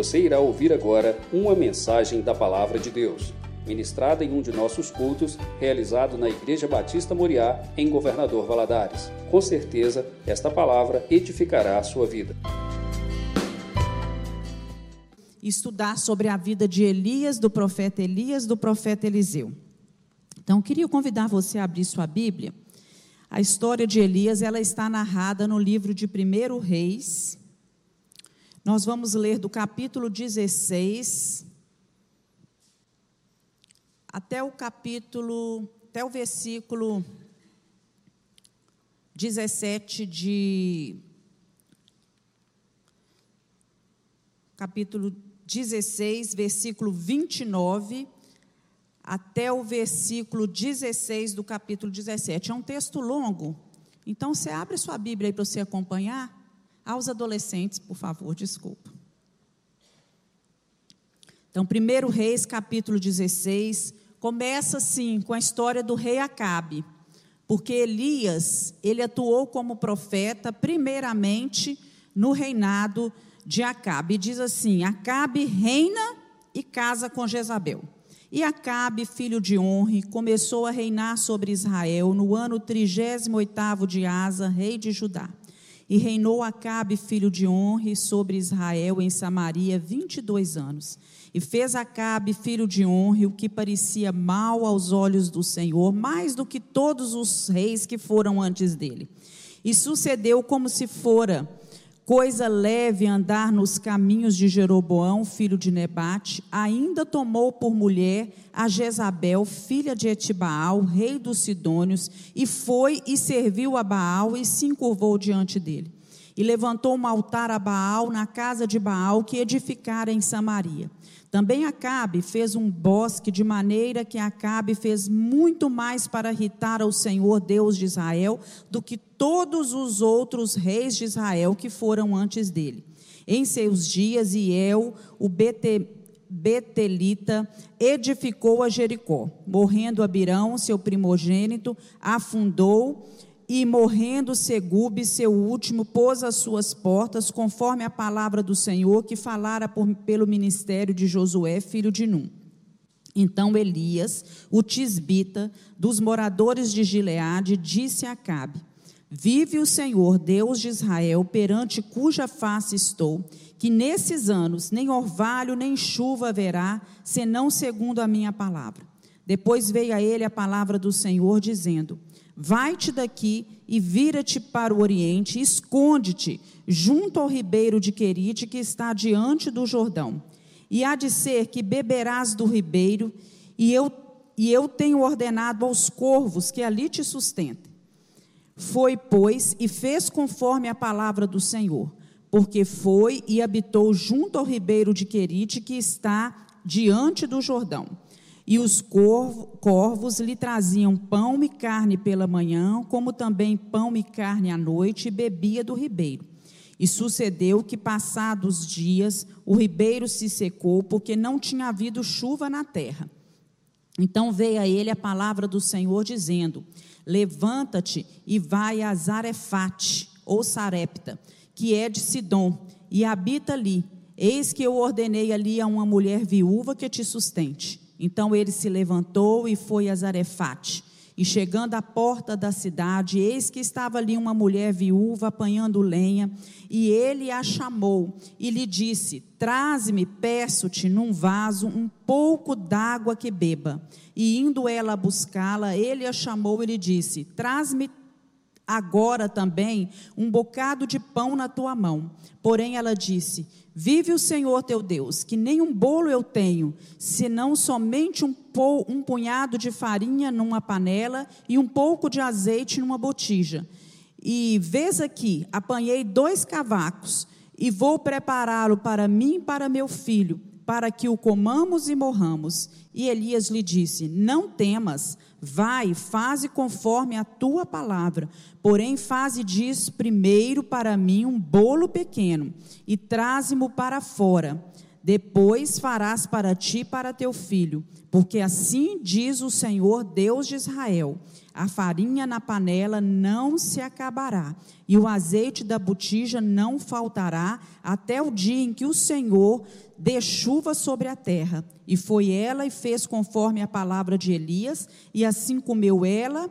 Você irá ouvir agora uma mensagem da Palavra de Deus, ministrada em um de nossos cultos, realizado na Igreja Batista Moriá, em Governador Valadares. Com certeza, esta palavra edificará a sua vida. Estudar sobre a vida de Elias, do profeta Elias, do profeta Eliseu. Então, queria convidar você a abrir sua Bíblia. A história de Elias, ela está narrada no livro de 1 Reis, nós vamos ler do capítulo 16 até o capítulo, até o versículo 17 de. Capítulo 16, versículo 29, até o versículo 16 do capítulo 17. É um texto longo, então você abre sua Bíblia aí para você acompanhar. Aos adolescentes, por favor, desculpa. Então, 1 Reis, capítulo 16, começa assim com a história do rei Acabe. Porque Elias, ele atuou como profeta primeiramente no reinado de Acabe. E diz assim: Acabe reina e casa com Jezabel. E Acabe, filho de Honre, começou a reinar sobre Israel no ano 38 de Asa, rei de Judá. E reinou Acabe, filho de Honre, sobre Israel em Samaria 22 anos. E fez Acabe, filho de Honre, o que parecia mal aos olhos do Senhor, mais do que todos os reis que foram antes dele. E sucedeu como se fora coisa leve andar nos caminhos de Jeroboão, filho de Nebate, ainda tomou por mulher a Jezabel, filha de Etibaal, rei dos Sidônios, e foi e serviu a Baal e se encurvou diante dele. E levantou um altar a Baal na casa de Baal que edificara em Samaria. Também Acabe fez um bosque, de maneira que Acabe fez muito mais para irritar ao Senhor Deus de Israel do que todos os outros reis de Israel que foram antes dele. Em seus dias, Iel, o Bete, Betelita, edificou a Jericó. Morrendo Abirão, seu primogênito, afundou e morrendo Segube, seu último, pôs as suas portas, conforme a palavra do Senhor que falara por, pelo ministério de Josué, filho de Num. Então Elias, o tisbita, dos moradores de Gileade, disse a Acabe: Vive o Senhor, Deus de Israel, perante cuja face estou, que nesses anos nem orvalho nem chuva haverá, senão segundo a minha palavra. Depois veio a ele a palavra do Senhor, dizendo: Vai-te daqui e vira-te para o oriente, esconde-te junto ao ribeiro de Querite, que está diante do Jordão. E há de ser que beberás do ribeiro, e eu, e eu tenho ordenado aos corvos que ali te sustentem. Foi, pois, e fez conforme a palavra do Senhor, porque foi e habitou junto ao ribeiro de Querite, que está diante do Jordão. E os corvos lhe traziam pão e carne pela manhã, como também pão e carne à noite, e bebia do ribeiro. E sucedeu que, passados dias, o ribeiro se secou, porque não tinha havido chuva na terra. Então veio a ele a palavra do Senhor, dizendo: Levanta-te e vai a Zarefate, ou Sarepta, que é de Sidom, e habita ali. Eis que eu ordenei ali a uma mulher viúva que te sustente. Então ele se levantou e foi a Zarefate. E chegando à porta da cidade, eis que estava ali uma mulher viúva apanhando lenha, e ele a chamou e lhe disse: Traze-me, peço-te, num vaso, um pouco d'água que beba. E indo ela buscá-la, ele a chamou e lhe disse: Traz-me agora também um bocado de pão na tua mão. Porém ela disse: Vive o Senhor teu Deus, que nem um bolo eu tenho, senão somente um, um punhado de farinha numa panela e um pouco de azeite numa botija. E vês aqui, apanhei dois cavacos e vou prepará-lo para mim e para meu filho, para que o comamos e morramos. E Elias lhe disse: Não temas, vai, faze conforme a tua palavra. Porém, faze disso primeiro para mim um bolo pequeno e traze-mo para fora. depois farás para ti e para teu filho, porque assim diz o Senhor Deus de Israel: a farinha na panela não se acabará, e o azeite da botija não faltará, até o dia em que o Senhor dê chuva sobre a terra. E foi ela e fez conforme a palavra de Elias, e assim comeu ela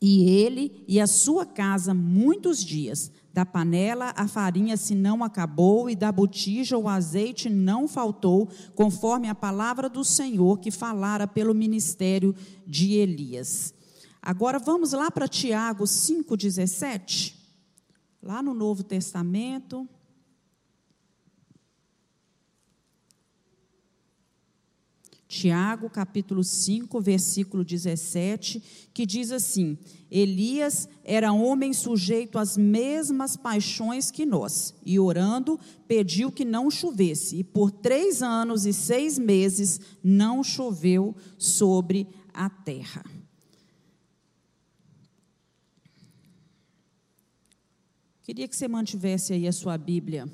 e ele e a sua casa muitos dias. Da panela a farinha se não acabou, e da botija o azeite não faltou, conforme a palavra do Senhor que falara pelo ministério de Elias. Agora vamos lá para Tiago 5,17, lá no Novo Testamento. Tiago, capítulo 5, versículo 17, que diz assim: Elias era homem sujeito às mesmas paixões que nós, e orando, pediu que não chovesse, e por três anos e seis meses não choveu sobre a terra. Queria que você mantivesse aí a sua Bíblia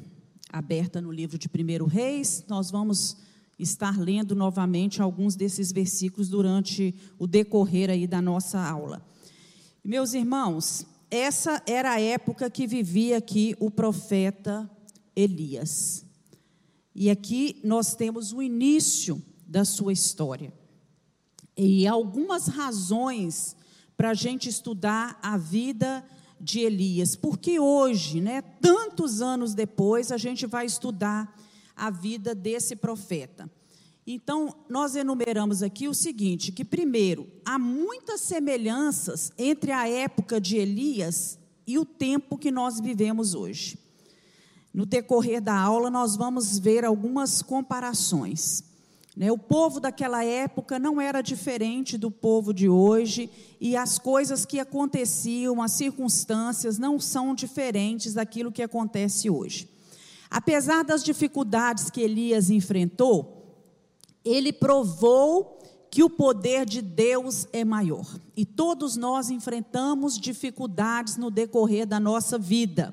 aberta no livro de 1 Reis, nós vamos estar lendo novamente alguns desses versículos durante o decorrer aí da nossa aula. Meus irmãos, essa era a época que vivia aqui o profeta Elias. E aqui nós temos o início da sua história. E algumas razões para a gente estudar a vida de Elias, porque hoje, né, tantos anos depois, a gente vai estudar a vida desse profeta. Então, nós enumeramos aqui o seguinte: que primeiro, há muitas semelhanças entre a época de Elias e o tempo que nós vivemos hoje. No decorrer da aula, nós vamos ver algumas comparações. Né? O povo daquela época não era diferente do povo de hoje, e as coisas que aconteciam, as circunstâncias, não são diferentes daquilo que acontece hoje. Apesar das dificuldades que Elias enfrentou, ele provou que o poder de Deus é maior. E todos nós enfrentamos dificuldades no decorrer da nossa vida.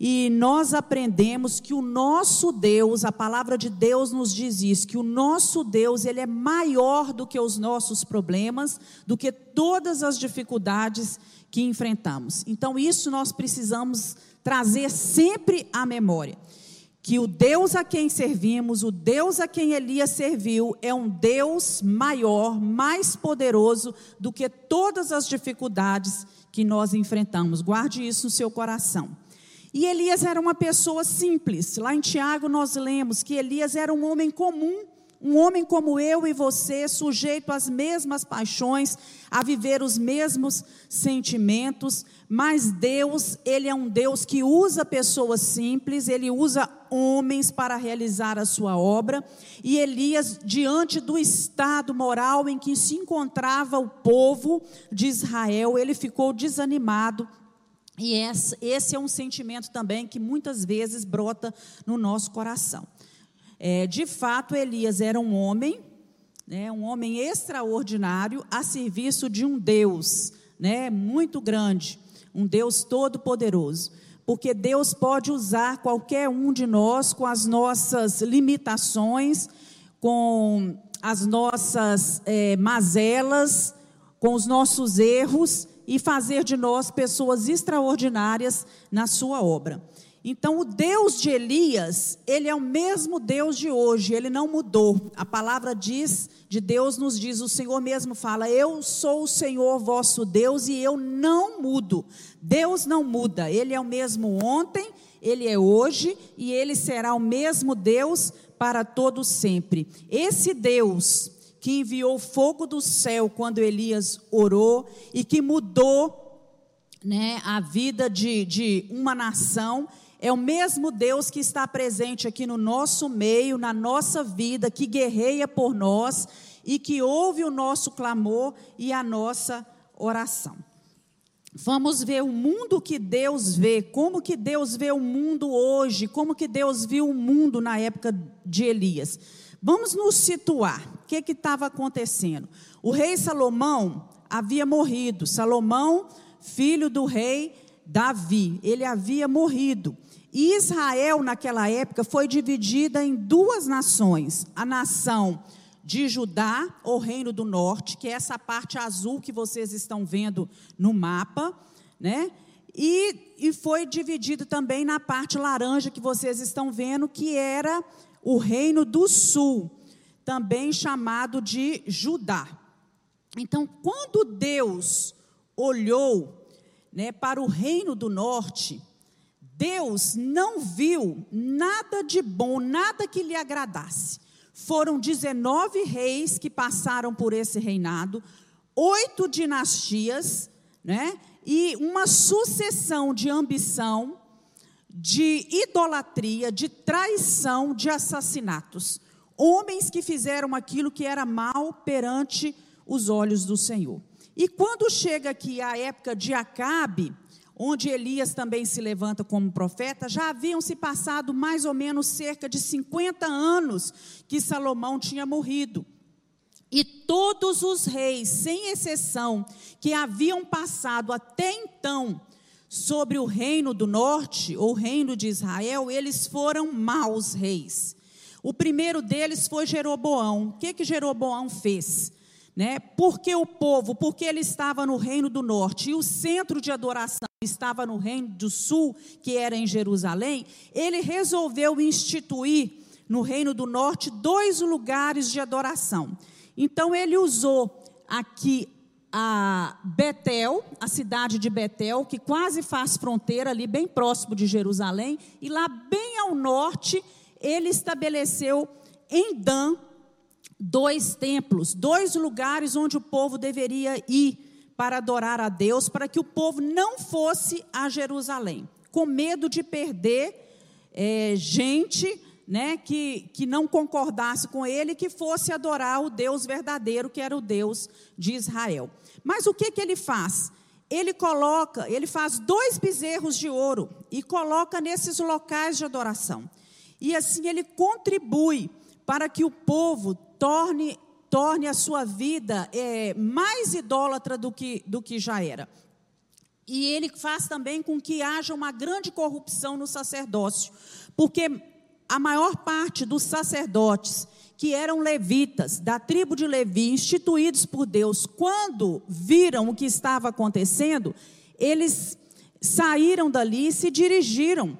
E nós aprendemos que o nosso Deus, a palavra de Deus nos diz isso, que o nosso Deus, ele é maior do que os nossos problemas, do que todas as dificuldades que enfrentamos. Então isso nós precisamos trazer sempre à memória que o Deus a quem servimos, o Deus a quem Elias serviu, é um Deus maior, mais poderoso do que todas as dificuldades que nós enfrentamos. Guarde isso no seu coração. E Elias era uma pessoa simples. Lá em Tiago nós lemos que Elias era um homem comum um homem como eu e você, sujeito às mesmas paixões, a viver os mesmos sentimentos, mas Deus, Ele é um Deus que usa pessoas simples, Ele usa homens para realizar a sua obra, e Elias, diante do estado moral em que se encontrava o povo de Israel, ele ficou desanimado, e esse é um sentimento também que muitas vezes brota no nosso coração. É, de fato, Elias era um homem, né, um homem extraordinário a serviço de um Deus né, muito grande, um Deus todo-poderoso. Porque Deus pode usar qualquer um de nós com as nossas limitações, com as nossas é, mazelas, com os nossos erros e fazer de nós pessoas extraordinárias na sua obra. Então, o Deus de Elias, ele é o mesmo Deus de hoje, ele não mudou. A palavra diz, de Deus nos diz, o Senhor mesmo fala: Eu sou o Senhor vosso Deus e eu não mudo. Deus não muda, ele é o mesmo ontem, ele é hoje e ele será o mesmo Deus para todo sempre. Esse Deus que enviou fogo do céu quando Elias orou e que mudou né, a vida de, de uma nação, é o mesmo Deus que está presente aqui no nosso meio, na nossa vida, que guerreia por nós e que ouve o nosso clamor e a nossa oração. Vamos ver o mundo que Deus vê, como que Deus vê o mundo hoje, como que Deus viu o mundo na época de Elias. Vamos nos situar. O que estava acontecendo? O rei Salomão havia morrido. Salomão, filho do rei Davi, ele havia morrido. Israel, naquela época, foi dividida em duas nações: a nação de Judá, o reino do norte, que é essa parte azul que vocês estão vendo no mapa, né? E, e foi dividido também na parte laranja que vocês estão vendo, que era o reino do sul, também chamado de Judá. Então, quando Deus olhou né, para o reino do norte, Deus não viu nada de bom, nada que lhe agradasse. Foram 19 reis que passaram por esse reinado, oito dinastias, né? E uma sucessão de ambição, de idolatria, de traição, de assassinatos. Homens que fizeram aquilo que era mal perante os olhos do Senhor. E quando chega aqui a época de Acabe, onde Elias também se levanta como profeta, já haviam se passado mais ou menos cerca de 50 anos que Salomão tinha morrido. E todos os reis, sem exceção, que haviam passado até então sobre o reino do norte, ou reino de Israel, eles foram maus reis. O primeiro deles foi Jeroboão. O que, que Jeroboão fez? Né? Porque o povo, porque ele estava no reino do norte e o centro de adoração estava no reino do sul, que era em Jerusalém, ele resolveu instituir no reino do norte dois lugares de adoração. Então ele usou aqui a Betel, a cidade de Betel, que quase faz fronteira ali bem próximo de Jerusalém, e lá bem ao norte ele estabeleceu em Dan dois templos, dois lugares onde o povo deveria ir para adorar a Deus, para que o povo não fosse a Jerusalém, com medo de perder é, gente né, que, que não concordasse com ele, que fosse adorar o Deus verdadeiro, que era o Deus de Israel. Mas o que, que ele faz? Ele coloca, ele faz dois bezerros de ouro e coloca nesses locais de adoração. E assim ele contribui para que o povo torne torne a sua vida é, mais idólatra do que, do que já era. E ele faz também com que haja uma grande corrupção no sacerdócio, porque a maior parte dos sacerdotes que eram levitas, da tribo de Levi, instituídos por Deus, quando viram o que estava acontecendo, eles saíram dali e se dirigiram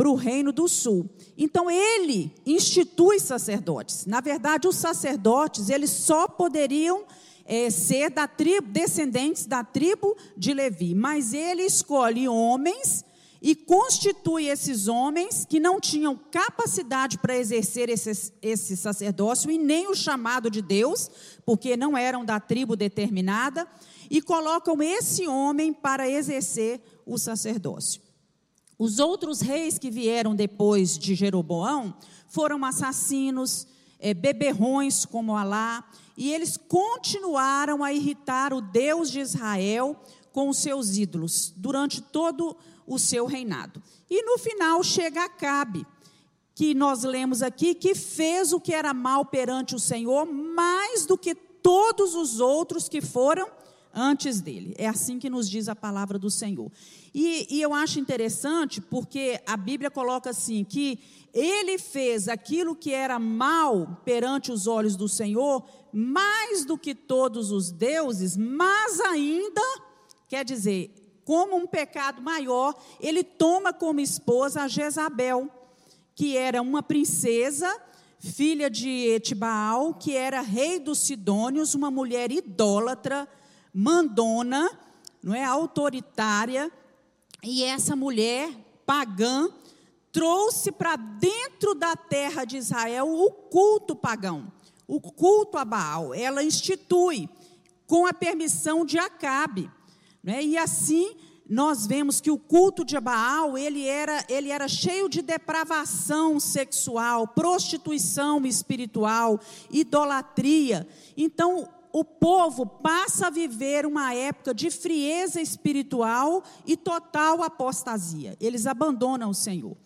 para o reino do sul. Então ele institui sacerdotes. Na verdade, os sacerdotes eles só poderiam é, ser da tribo, descendentes da tribo de Levi, mas ele escolhe homens e constitui esses homens que não tinham capacidade para exercer esse, esse sacerdócio e nem o chamado de Deus, porque não eram da tribo determinada, e colocam esse homem para exercer o sacerdócio. Os outros reis que vieram depois de Jeroboão foram assassinos, é, beberrões como Alá, e eles continuaram a irritar o Deus de Israel com os seus ídolos durante todo o seu reinado. E no final chega Acabe, que nós lemos aqui, que fez o que era mal perante o Senhor, mais do que todos os outros que foram antes dele. É assim que nos diz a palavra do Senhor. E, e, eu acho interessante porque a Bíblia coloca assim: que ele fez aquilo que era mal perante os olhos do Senhor, mais do que todos os deuses, mas ainda, quer dizer, como um pecado maior, ele toma como esposa a Jezabel, que era uma princesa, filha de Etibaal, que era rei dos Sidônios, uma mulher idólatra, mandona, não é autoritária, e essa mulher pagã trouxe para dentro da terra de Israel o culto pagão, o culto a Baal. Ela institui com a permissão de Acabe. Né? E assim nós vemos que o culto de Baal ele era, ele era cheio de depravação sexual, prostituição espiritual, idolatria. Então, o povo passa a viver uma época de frieza espiritual e total apostasia. Eles abandonam o Senhor.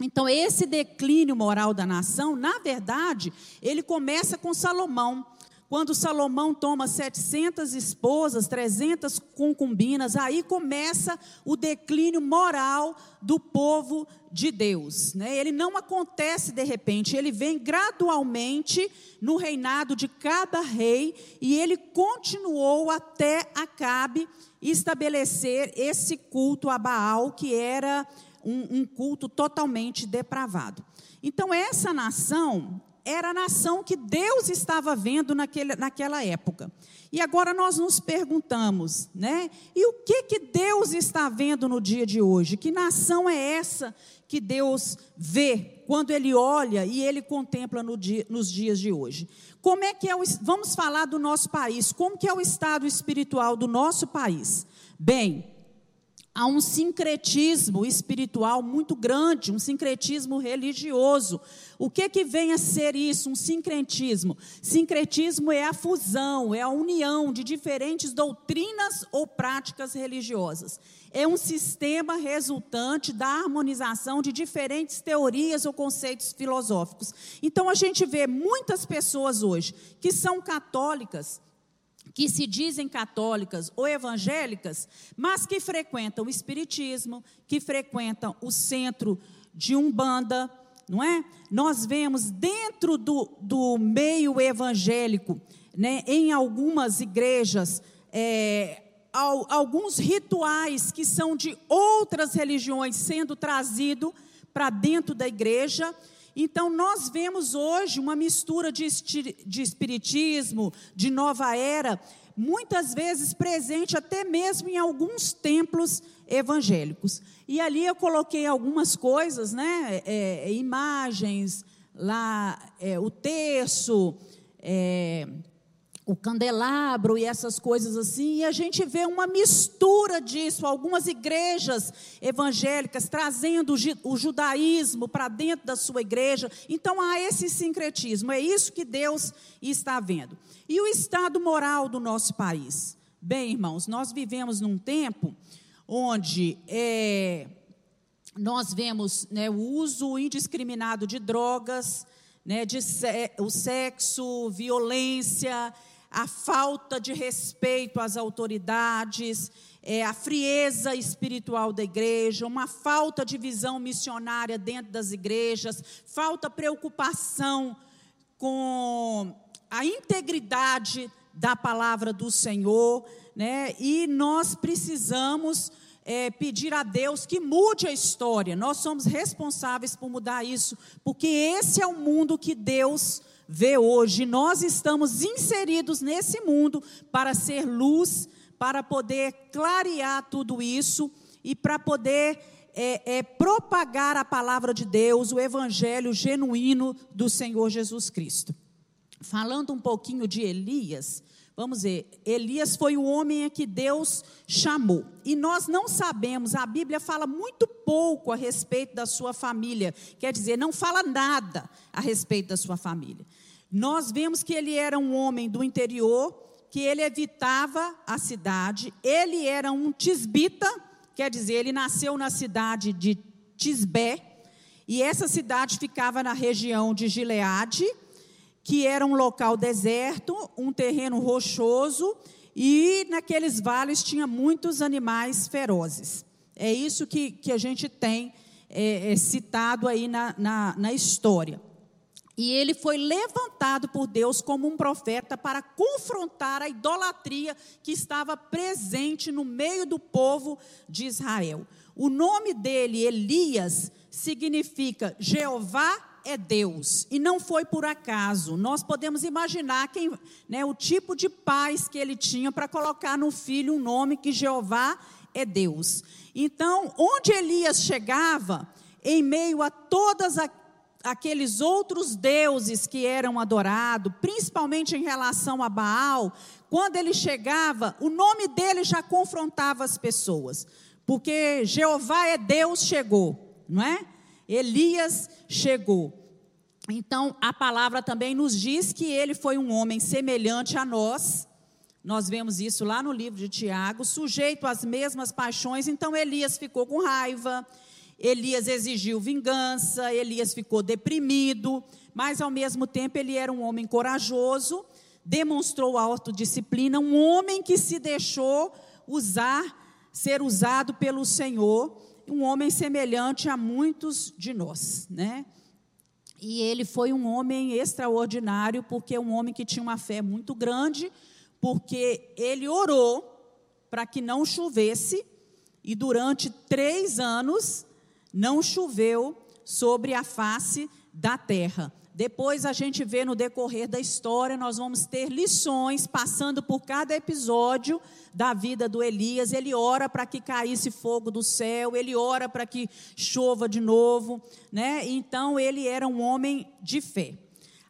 Então, esse declínio moral da nação, na verdade, ele começa com Salomão. Quando Salomão toma 700 esposas, 300 concubinas, aí começa o declínio moral do povo de Deus. Né? Ele não acontece de repente, ele vem gradualmente no reinado de cada rei e ele continuou até Acabe estabelecer esse culto a Baal, que era um, um culto totalmente depravado. Então, essa nação era a nação que Deus estava vendo naquele, naquela época. E agora nós nos perguntamos, né? E o que que Deus está vendo no dia de hoje? Que nação é essa que Deus vê quando Ele olha e Ele contempla no dia, nos dias de hoje? Como é que é o, vamos falar do nosso país? Como que é o estado espiritual do nosso país? Bem, há um sincretismo espiritual muito grande, um sincretismo religioso. O que que vem a ser isso, um sincretismo? Sincretismo é a fusão, é a união de diferentes doutrinas ou práticas religiosas. É um sistema resultante da harmonização de diferentes teorias ou conceitos filosóficos. Então a gente vê muitas pessoas hoje que são católicas, que se dizem católicas ou evangélicas, mas que frequentam o espiritismo, que frequentam o centro de Umbanda, não é? Nós vemos dentro do, do meio evangélico, né, em algumas igrejas, é, alguns rituais que são de outras religiões sendo trazido para dentro da igreja, então, nós vemos hoje uma mistura de, de espiritismo, de nova era, muitas vezes presente até mesmo em alguns templos evangélicos. E ali eu coloquei algumas coisas, né? É, é imagens, lá é, o terço, é, o candelabro e essas coisas assim, e a gente vê uma mistura disso, algumas igrejas evangélicas trazendo o judaísmo para dentro da sua igreja. Então há esse sincretismo, é isso que Deus está vendo. E o estado moral do nosso país? Bem, irmãos, nós vivemos num tempo onde é, nós vemos né, o uso indiscriminado de drogas, né, de o sexo, violência, a falta de respeito às autoridades, é, a frieza espiritual da igreja, uma falta de visão missionária dentro das igrejas, falta preocupação com a integridade da palavra do Senhor, né? E nós precisamos é, pedir a Deus que mude a história. Nós somos responsáveis por mudar isso, porque esse é o mundo que Deus vê hoje. Nós estamos inseridos nesse mundo para ser luz, para poder clarear tudo isso e para poder é, é, propagar a palavra de Deus, o evangelho genuíno do Senhor Jesus Cristo. Falando um pouquinho de Elias, vamos ver, Elias foi o homem a que Deus chamou. E nós não sabemos, a Bíblia fala muito pouco a respeito da sua família, quer dizer, não fala nada a respeito da sua família. Nós vemos que ele era um homem do interior, que ele evitava a cidade, ele era um tisbita, quer dizer, ele nasceu na cidade de Tisbé, e essa cidade ficava na região de Gileade, que era um local deserto, um terreno rochoso, e naqueles vales tinha muitos animais ferozes. É isso que, que a gente tem é, é, citado aí na, na, na história. E ele foi levantado por Deus como um profeta para confrontar a idolatria que estava presente no meio do povo de Israel. O nome dele, Elias, significa Jeová é Deus, e não foi por acaso. Nós podemos imaginar quem, né, o tipo de paz que ele tinha para colocar no filho um nome que Jeová é Deus. Então, onde Elias chegava, em meio a todas as aqueles outros deuses que eram adorados, principalmente em relação a Baal, quando ele chegava, o nome dele já confrontava as pessoas, porque Jeová é Deus chegou, não é? Elias chegou. Então, a palavra também nos diz que ele foi um homem semelhante a nós. Nós vemos isso lá no livro de Tiago, sujeito às mesmas paixões. Então, Elias ficou com raiva, Elias exigiu vingança, Elias ficou deprimido, mas ao mesmo tempo ele era um homem corajoso, demonstrou autodisciplina, um homem que se deixou usar, ser usado pelo Senhor, um homem semelhante a muitos de nós, né? E ele foi um homem extraordinário, porque um homem que tinha uma fé muito grande, porque ele orou para que não chovesse, e durante três anos não choveu sobre a face da terra. Depois a gente vê no decorrer da história, nós vamos ter lições passando por cada episódio da vida do Elias. Ele ora para que caísse fogo do céu, ele ora para que chova de novo, né? Então ele era um homem de fé.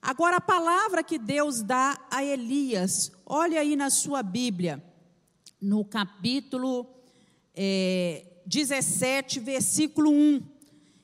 Agora a palavra que Deus dá a Elias, olha aí na sua Bíblia, no capítulo é, 17, versículo 1.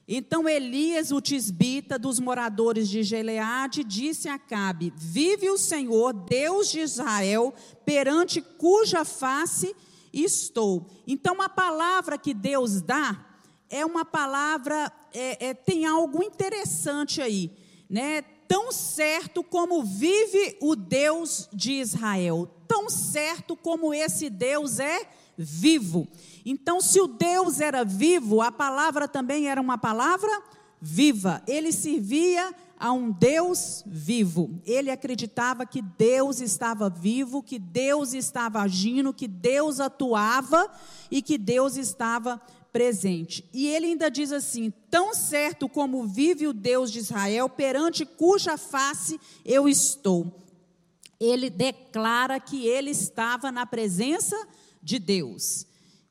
Então Elias, o tisbita dos moradores de Geleade, disse a Acabe: Vive o Senhor, Deus de Israel, perante cuja face estou. Então a palavra que Deus dá é uma palavra, é, é, tem algo interessante aí, né? Tão certo como vive o Deus de Israel, tão certo como esse Deus é vivo. Então, se o Deus era vivo, a palavra também era uma palavra viva. Ele servia a um Deus vivo. Ele acreditava que Deus estava vivo, que Deus estava agindo, que Deus atuava e que Deus estava presente. E ele ainda diz assim: Tão certo como vive o Deus de Israel, perante cuja face eu estou. Ele declara que ele estava na presença de Deus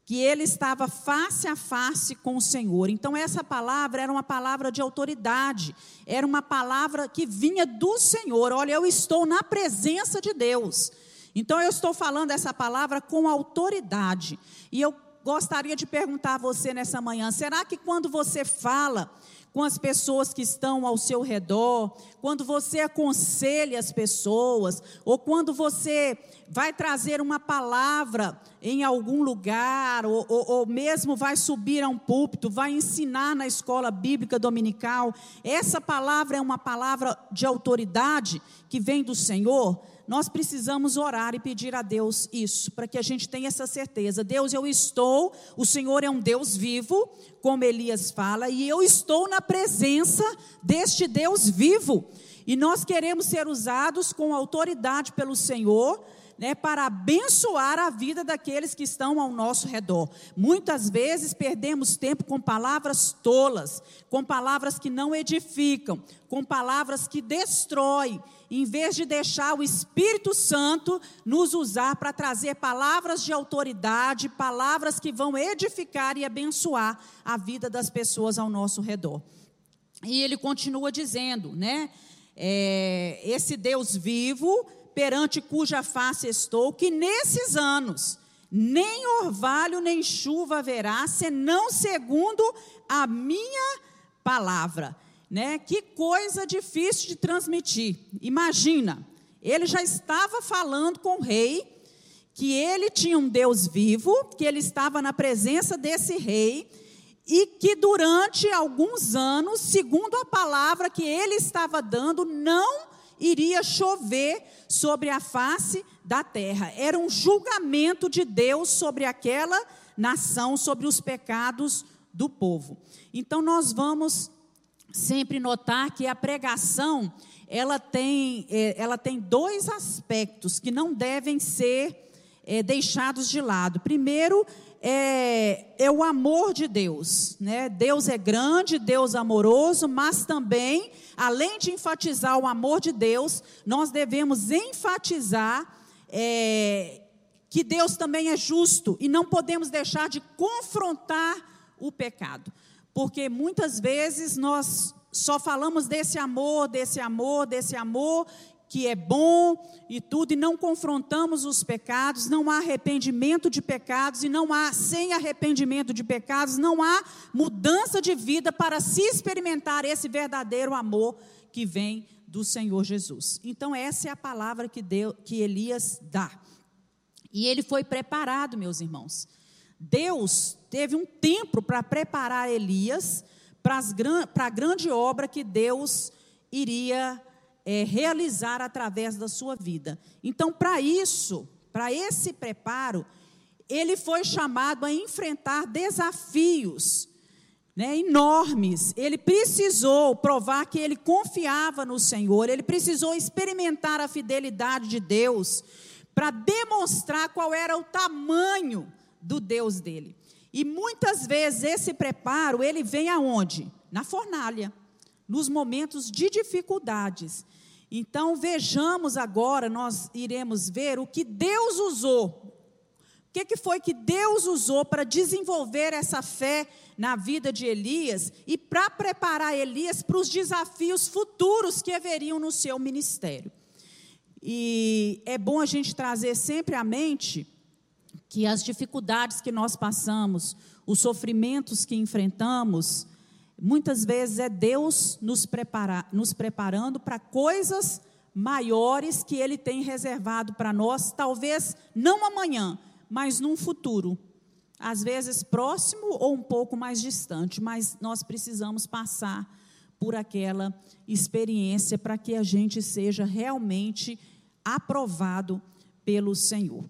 que ele estava face a face com o Senhor. Então, essa palavra era uma palavra de autoridade, era uma palavra que vinha do Senhor. Olha, eu estou na presença de Deus. Então, eu estou falando essa palavra com autoridade. E eu gostaria de perguntar a você nessa manhã: será que quando você fala com as pessoas que estão ao seu redor, quando você aconselha as pessoas, ou quando você vai trazer uma palavra em algum lugar, ou, ou, ou, mesmo vai subir a um púlpito, vai ensinar na escola bíblica dominical, essa palavra é uma palavra de autoridade que vem do Senhor nós precisamos orar e pedir a Deus isso, para que a gente tenha essa certeza. Deus, eu estou, o Senhor é um Deus vivo, como Elias fala, e eu estou na presença deste Deus vivo. E nós queremos ser usados com autoridade pelo Senhor né, para abençoar a vida daqueles que estão ao nosso redor. Muitas vezes perdemos tempo com palavras tolas, com palavras que não edificam, com palavras que destroem, em vez de deixar o Espírito Santo nos usar para trazer palavras de autoridade, palavras que vão edificar e abençoar a vida das pessoas ao nosso redor. E ele continua dizendo, né? É, esse Deus vivo perante cuja face estou, que nesses anos nem orvalho nem chuva haverá, senão segundo a minha palavra. Né? Que coisa difícil de transmitir. Imagina, ele já estava falando com o rei que ele tinha um Deus vivo, que ele estava na presença desse rei e que durante alguns anos, segundo a palavra que ele estava dando, não iria chover sobre a face da terra. Era um julgamento de Deus sobre aquela nação, sobre os pecados do povo. Então nós vamos sempre notar que a pregação ela tem, é, ela tem dois aspectos que não devem ser é, deixados de lado. Primeiro é, é o amor de Deus. Né? Deus é grande, Deus amoroso, mas também, além de enfatizar o amor de Deus, nós devemos enfatizar é, que Deus também é justo e não podemos deixar de confrontar o pecado. Porque muitas vezes nós só falamos desse amor, desse amor, desse amor, que é bom e tudo, e não confrontamos os pecados, não há arrependimento de pecados, e não há, sem arrependimento de pecados, não há mudança de vida para se experimentar esse verdadeiro amor que vem do Senhor Jesus. Então, essa é a palavra que, deu, que Elias dá. E ele foi preparado, meus irmãos. Deus teve um tempo para preparar Elias para a grande obra que Deus iria é, realizar através da sua vida. Então, para isso, para esse preparo, ele foi chamado a enfrentar desafios né, enormes. Ele precisou provar que ele confiava no Senhor, ele precisou experimentar a fidelidade de Deus para demonstrar qual era o tamanho do Deus dele. E muitas vezes esse preparo, ele vem aonde? Na fornalha, nos momentos de dificuldades. Então vejamos agora, nós iremos ver o que Deus usou que, que foi que Deus usou para desenvolver essa fé na vida de Elias e para preparar Elias para os desafios futuros que haveriam no seu ministério? E é bom a gente trazer sempre à mente que as dificuldades que nós passamos, os sofrimentos que enfrentamos, muitas vezes é Deus nos, preparar, nos preparando para coisas maiores que Ele tem reservado para nós, talvez não amanhã, mas num futuro, às vezes próximo ou um pouco mais distante, mas nós precisamos passar por aquela experiência para que a gente seja realmente aprovado pelo Senhor.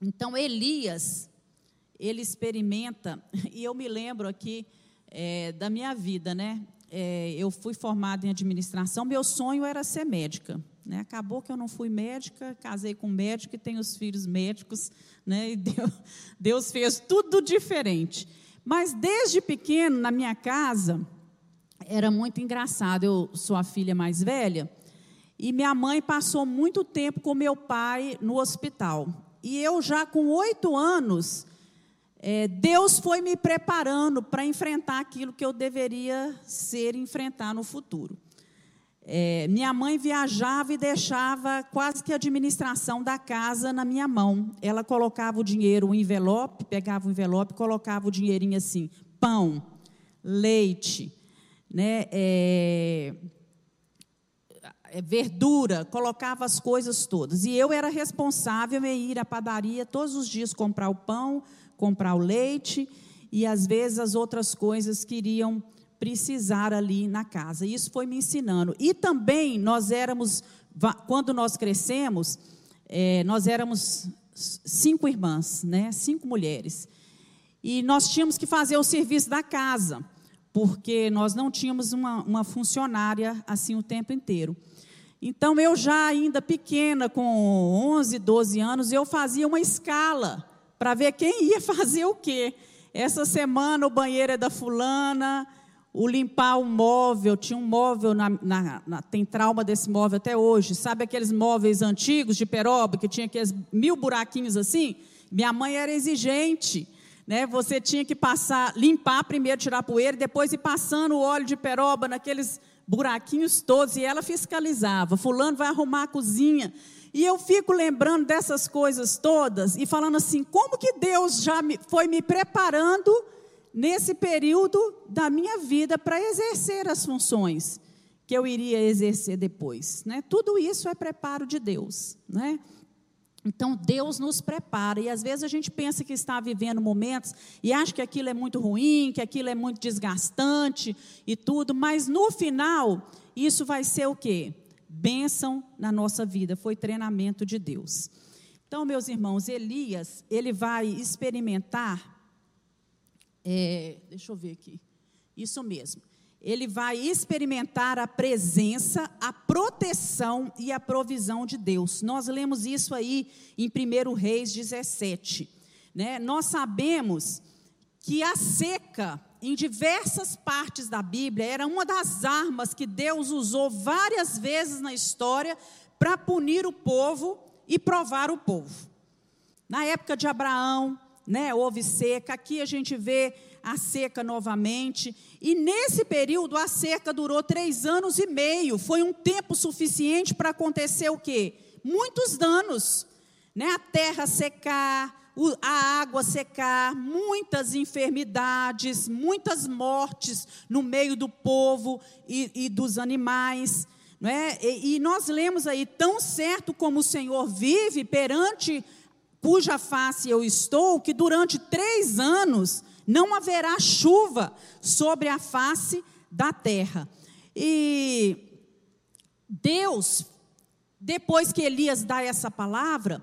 Então, Elias, ele experimenta, e eu me lembro aqui é, da minha vida, né? É, eu fui formada em administração, meu sonho era ser médica. Né? Acabou que eu não fui médica, casei com um médico e tenho os filhos médicos, né? e Deus, Deus fez tudo diferente. Mas desde pequeno, na minha casa, era muito engraçado. Eu sou a filha mais velha, e minha mãe passou muito tempo com meu pai no hospital. E eu, já com oito anos, é, Deus foi me preparando para enfrentar aquilo que eu deveria ser enfrentar no futuro. É, minha mãe viajava e deixava quase que a administração da casa na minha mão. Ela colocava o dinheiro, o envelope, pegava o envelope, colocava o dinheirinho assim: pão, leite, né, é, é, verdura, colocava as coisas todas. E eu era responsável em ir à padaria todos os dias comprar o pão, comprar o leite e às vezes as outras coisas que iriam precisar ali na casa. Isso foi me ensinando. E também nós éramos, quando nós crescemos, é, nós éramos cinco irmãs, né? cinco mulheres. E nós tínhamos que fazer o serviço da casa, porque nós não tínhamos uma, uma funcionária assim o tempo inteiro. Então, eu já ainda pequena, com 11, 12 anos, eu fazia uma escala para ver quem ia fazer o quê. Essa semana o banheiro é da fulana, o limpar o móvel, tinha um móvel, na, na, na, tem trauma desse móvel até hoje, sabe aqueles móveis antigos de peroba, que tinha aqueles mil buraquinhos assim? Minha mãe era exigente, né? você tinha que passar, limpar primeiro, tirar poeira, depois ir passando o óleo de peroba naqueles buraquinhos todos, e ela fiscalizava, fulano vai arrumar a cozinha, e eu fico lembrando dessas coisas todas, e falando assim, como que Deus já foi me preparando nesse período da minha vida para exercer as funções que eu iria exercer depois. Né? Tudo isso é preparo de Deus. Né? Então, Deus nos prepara, e às vezes a gente pensa que está vivendo momentos e acha que aquilo é muito ruim, que aquilo é muito desgastante e tudo, mas no final, isso vai ser o quê? Bênção na nossa vida, foi treinamento de Deus. Então, meus irmãos, Elias, ele vai experimentar é, deixa eu ver aqui. Isso mesmo. Ele vai experimentar a presença, a proteção e a provisão de Deus. Nós lemos isso aí em 1 Reis 17. Né? Nós sabemos que a seca, em diversas partes da Bíblia, era uma das armas que Deus usou várias vezes na história para punir o povo e provar o povo. Na época de Abraão, né, houve seca, aqui a gente vê a seca novamente, e nesse período a seca durou três anos e meio, foi um tempo suficiente para acontecer o quê? Muitos danos, né, a terra secar, a água secar, muitas enfermidades, muitas mortes no meio do povo e, e dos animais. Não é? e, e nós lemos aí, tão certo como o Senhor vive perante cuja face eu estou, que durante três anos não haverá chuva sobre a face da terra. E Deus, depois que Elias dá essa palavra,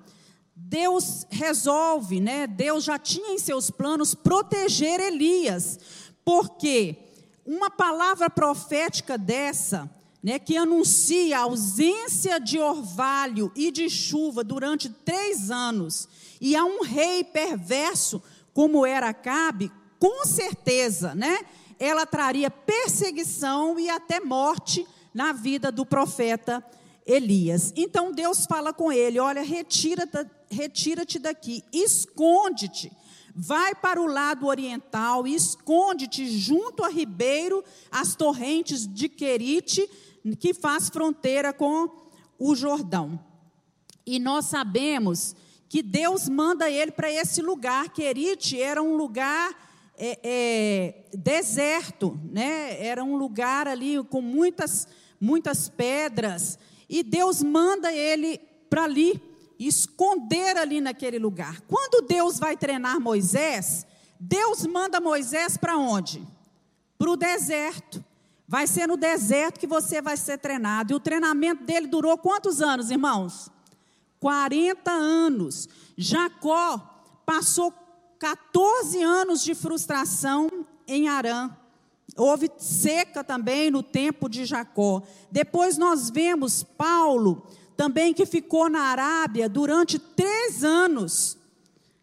Deus resolve, né? Deus já tinha em seus planos proteger Elias, porque uma palavra profética dessa, né, que anuncia a ausência de orvalho e de chuva durante três anos, e a um rei perverso como era Acabe, com certeza, né, ela traria perseguição e até morte na vida do profeta Elias. Então Deus fala com ele: olha, retira-te retira daqui, esconde-te, vai para o lado oriental, esconde-te junto a Ribeiro, as torrentes de Querite, que faz fronteira com o Jordão. E nós sabemos que Deus manda ele para esse lugar. Querite era um lugar é, é, deserto, né? Era um lugar ali com muitas, muitas pedras. E Deus manda ele para ali, esconder ali naquele lugar. Quando Deus vai treinar Moisés, Deus manda Moisés para onde? Para o deserto. Vai ser no deserto que você vai ser treinado. E o treinamento dele durou quantos anos, irmãos? 40 anos. Jacó passou 14 anos de frustração em Arã. Houve seca também no tempo de Jacó. Depois nós vemos Paulo, também que ficou na Arábia durante três anos,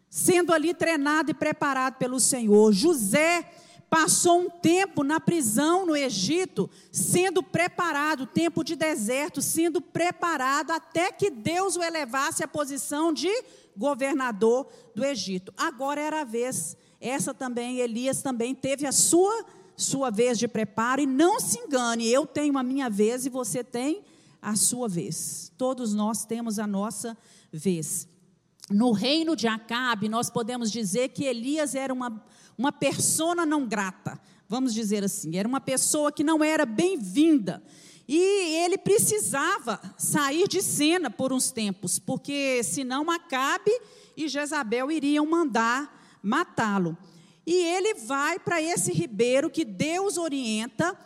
sendo ali treinado e preparado pelo Senhor. José passou um tempo na prisão no Egito, sendo preparado, tempo de deserto, sendo preparado até que Deus o elevasse à posição de governador do Egito. Agora era a vez, essa também, Elias também teve a sua sua vez de preparo e não se engane, eu tenho a minha vez e você tem a sua vez. Todos nós temos a nossa vez. No reino de Acabe, nós podemos dizer que Elias era uma uma persona não grata, vamos dizer assim, era uma pessoa que não era bem-vinda. E ele precisava sair de cena por uns tempos, porque senão Acabe e Jezabel iriam mandar matá-lo. E ele vai para esse ribeiro que Deus orienta.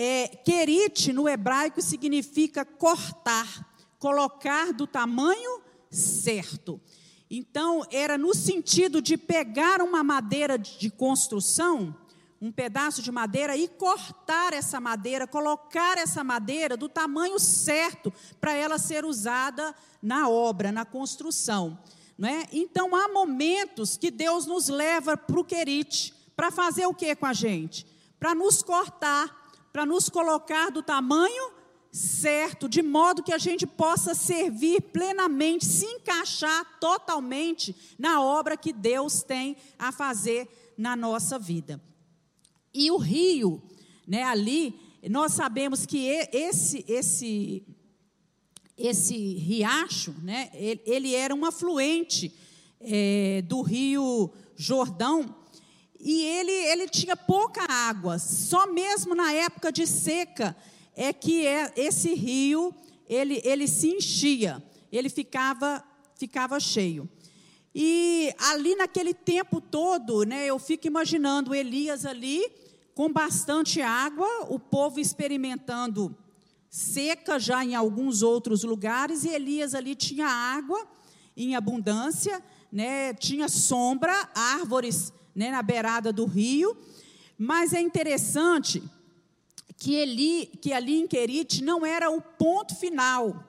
É, querite no hebraico significa cortar, colocar do tamanho certo. Então, era no sentido de pegar uma madeira de construção, um pedaço de madeira, e cortar essa madeira, colocar essa madeira do tamanho certo para ela ser usada na obra, na construção. Não é? Então, há momentos que Deus nos leva para o querite, para fazer o que com a gente? Para nos cortar, para nos colocar do tamanho certo, de modo que a gente possa servir plenamente, se encaixar totalmente na obra que Deus tem a fazer na nossa vida. E o rio, né, ali, nós sabemos que esse esse esse riacho, né, ele, ele era um afluente é, do rio Jordão e ele ele tinha pouca água, só mesmo na época de seca é que é, esse rio ele, ele se enchia, ele ficava, ficava cheio. E ali naquele tempo todo, né, eu fico imaginando Elias ali com bastante água, o povo experimentando seca já em alguns outros lugares, e Elias ali tinha água em abundância, né, tinha sombra, árvores né, na beirada do rio. Mas é interessante que, Eli, que ali em Querite não era o ponto final,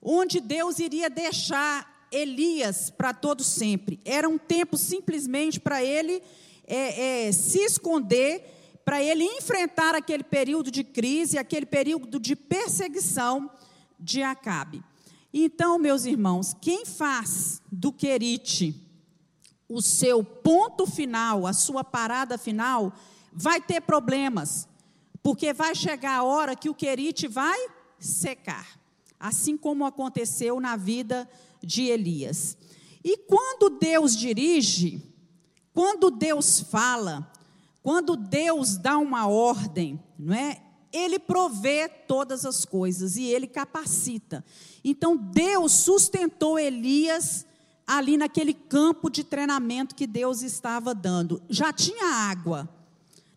onde Deus iria deixar Elias para todo sempre. Era um tempo simplesmente para ele é, é, se esconder, para ele enfrentar aquele período de crise, aquele período de perseguição de Acabe. Então, meus irmãos, quem faz do Querite o seu ponto final, a sua parada final, vai ter problemas, porque vai chegar a hora que o querite vai secar, assim como aconteceu na vida de Elias. E quando Deus dirige, quando Deus fala, quando Deus dá uma ordem, não é? Ele provê todas as coisas e ele capacita. Então Deus sustentou Elias ali naquele campo de treinamento que Deus estava dando. Já tinha água,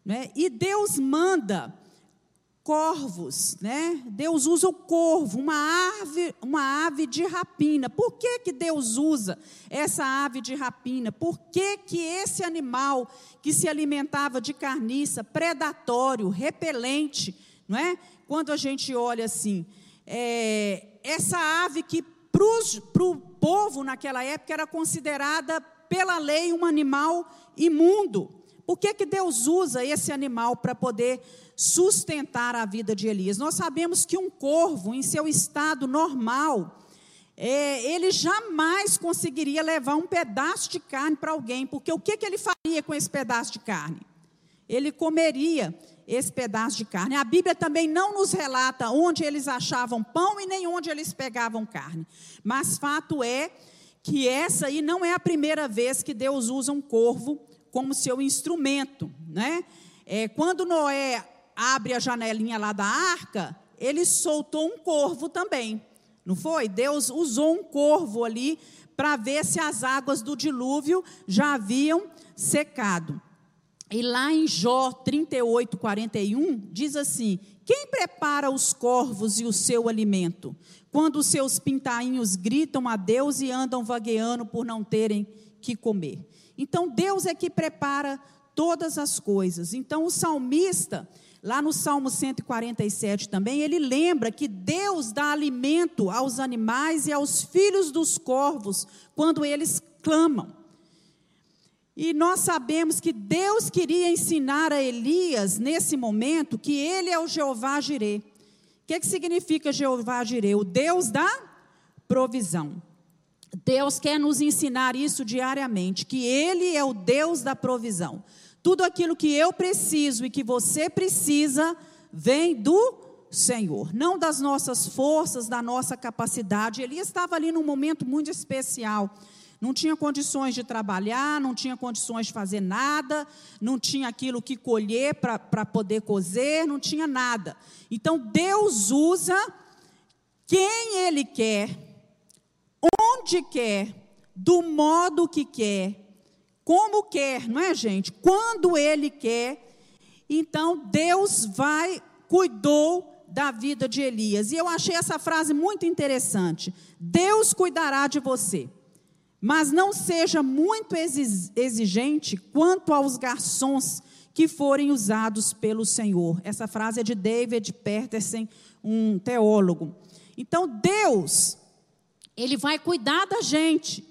né? E Deus manda corvos, né? Deus usa o corvo, uma ave, uma ave de rapina. Por que, que Deus usa essa ave de rapina? Por que, que esse animal que se alimentava de carniça, predatório, repelente, não é? Quando a gente olha assim, é, essa ave que para povo naquela época era considerada pela lei um animal imundo. Por que, que Deus usa esse animal para poder sustentar a vida de Elias? Nós sabemos que um corvo, em seu estado normal, é, ele jamais conseguiria levar um pedaço de carne para alguém, porque o que, que ele faria com esse pedaço de carne? Ele comeria esse pedaço de carne. A Bíblia também não nos relata onde eles achavam pão e nem onde eles pegavam carne. Mas fato é que essa aí não é a primeira vez que Deus usa um corvo como seu instrumento, né? É, quando Noé abre a janelinha lá da arca, ele soltou um corvo também, não foi? Deus usou um corvo ali para ver se as águas do dilúvio já haviam secado. E lá em Jó 38, 41, diz assim: Quem prepara os corvos e o seu alimento? Quando os seus pintainhos gritam a Deus e andam vagueando por não terem que comer. Então Deus é que prepara todas as coisas. Então o salmista, lá no Salmo 147 também, ele lembra que Deus dá alimento aos animais e aos filhos dos corvos quando eles clamam. E nós sabemos que Deus queria ensinar a Elias, nesse momento, que ele é o Jeová Jireh. O que, que significa Jeová Jireh? O Deus da provisão. Deus quer nos ensinar isso diariamente, que Ele é o Deus da provisão. Tudo aquilo que eu preciso e que você precisa vem do Senhor, não das nossas forças, da nossa capacidade. Ele estava ali num momento muito especial. Não tinha condições de trabalhar, não tinha condições de fazer nada, não tinha aquilo que colher para poder cozer, não tinha nada. Então Deus usa quem Ele quer onde quer, do modo que quer, como quer, não é, gente? Quando Ele quer. Então, Deus vai, cuidou da vida de Elias. E eu achei essa frase muito interessante. Deus cuidará de você, mas não seja muito exigente quanto aos garçons que forem usados pelo Senhor. Essa frase é de David Peterson, um teólogo. Então, Deus ele vai cuidar da gente.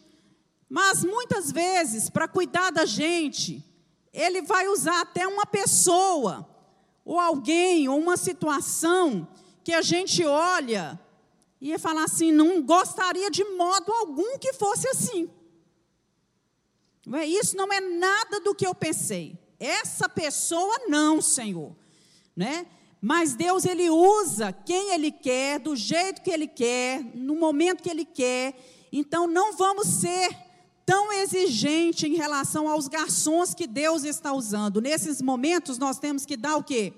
Mas muitas vezes, para cuidar da gente, ele vai usar até uma pessoa, ou alguém, ou uma situação que a gente olha ia falar assim: não gostaria de modo algum que fosse assim. É, isso não é nada do que eu pensei. Essa pessoa não, Senhor. Né? Mas Deus ele usa quem ele quer, do jeito que ele quer, no momento que ele quer. Então não vamos ser tão exigentes em relação aos garçons que Deus está usando. Nesses momentos nós temos que dar o quê?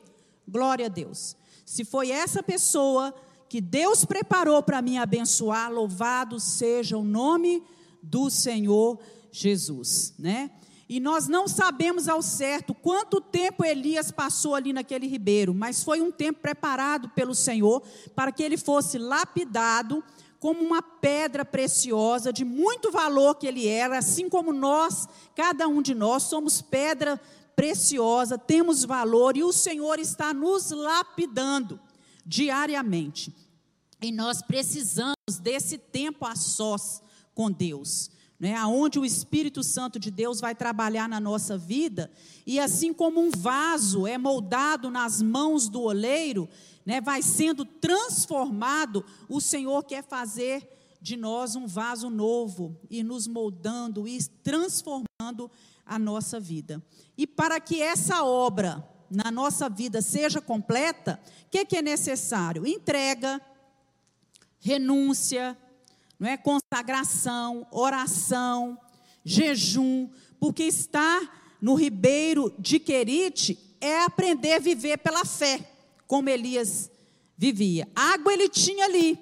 Glória a Deus. Se foi essa pessoa que Deus preparou para me abençoar, louvado seja o nome do Senhor Jesus, né? E nós não sabemos ao certo quanto tempo Elias passou ali naquele ribeiro, mas foi um tempo preparado pelo Senhor para que ele fosse lapidado como uma pedra preciosa, de muito valor que ele era, assim como nós, cada um de nós, somos pedra preciosa, temos valor e o Senhor está nos lapidando diariamente. E nós precisamos desse tempo a sós com Deus né, aonde o Espírito Santo de Deus vai trabalhar na nossa vida, e assim como um vaso é moldado nas mãos do oleiro, né, vai sendo transformado, o Senhor quer fazer de nós um vaso novo e nos moldando e transformando a nossa vida. E para que essa obra na nossa vida seja completa, o que, que é necessário? Entrega, renúncia, não é? Consagração, oração, jejum, porque estar no ribeiro de Querite é aprender a viver pela fé, como Elias vivia. Água ele tinha ali,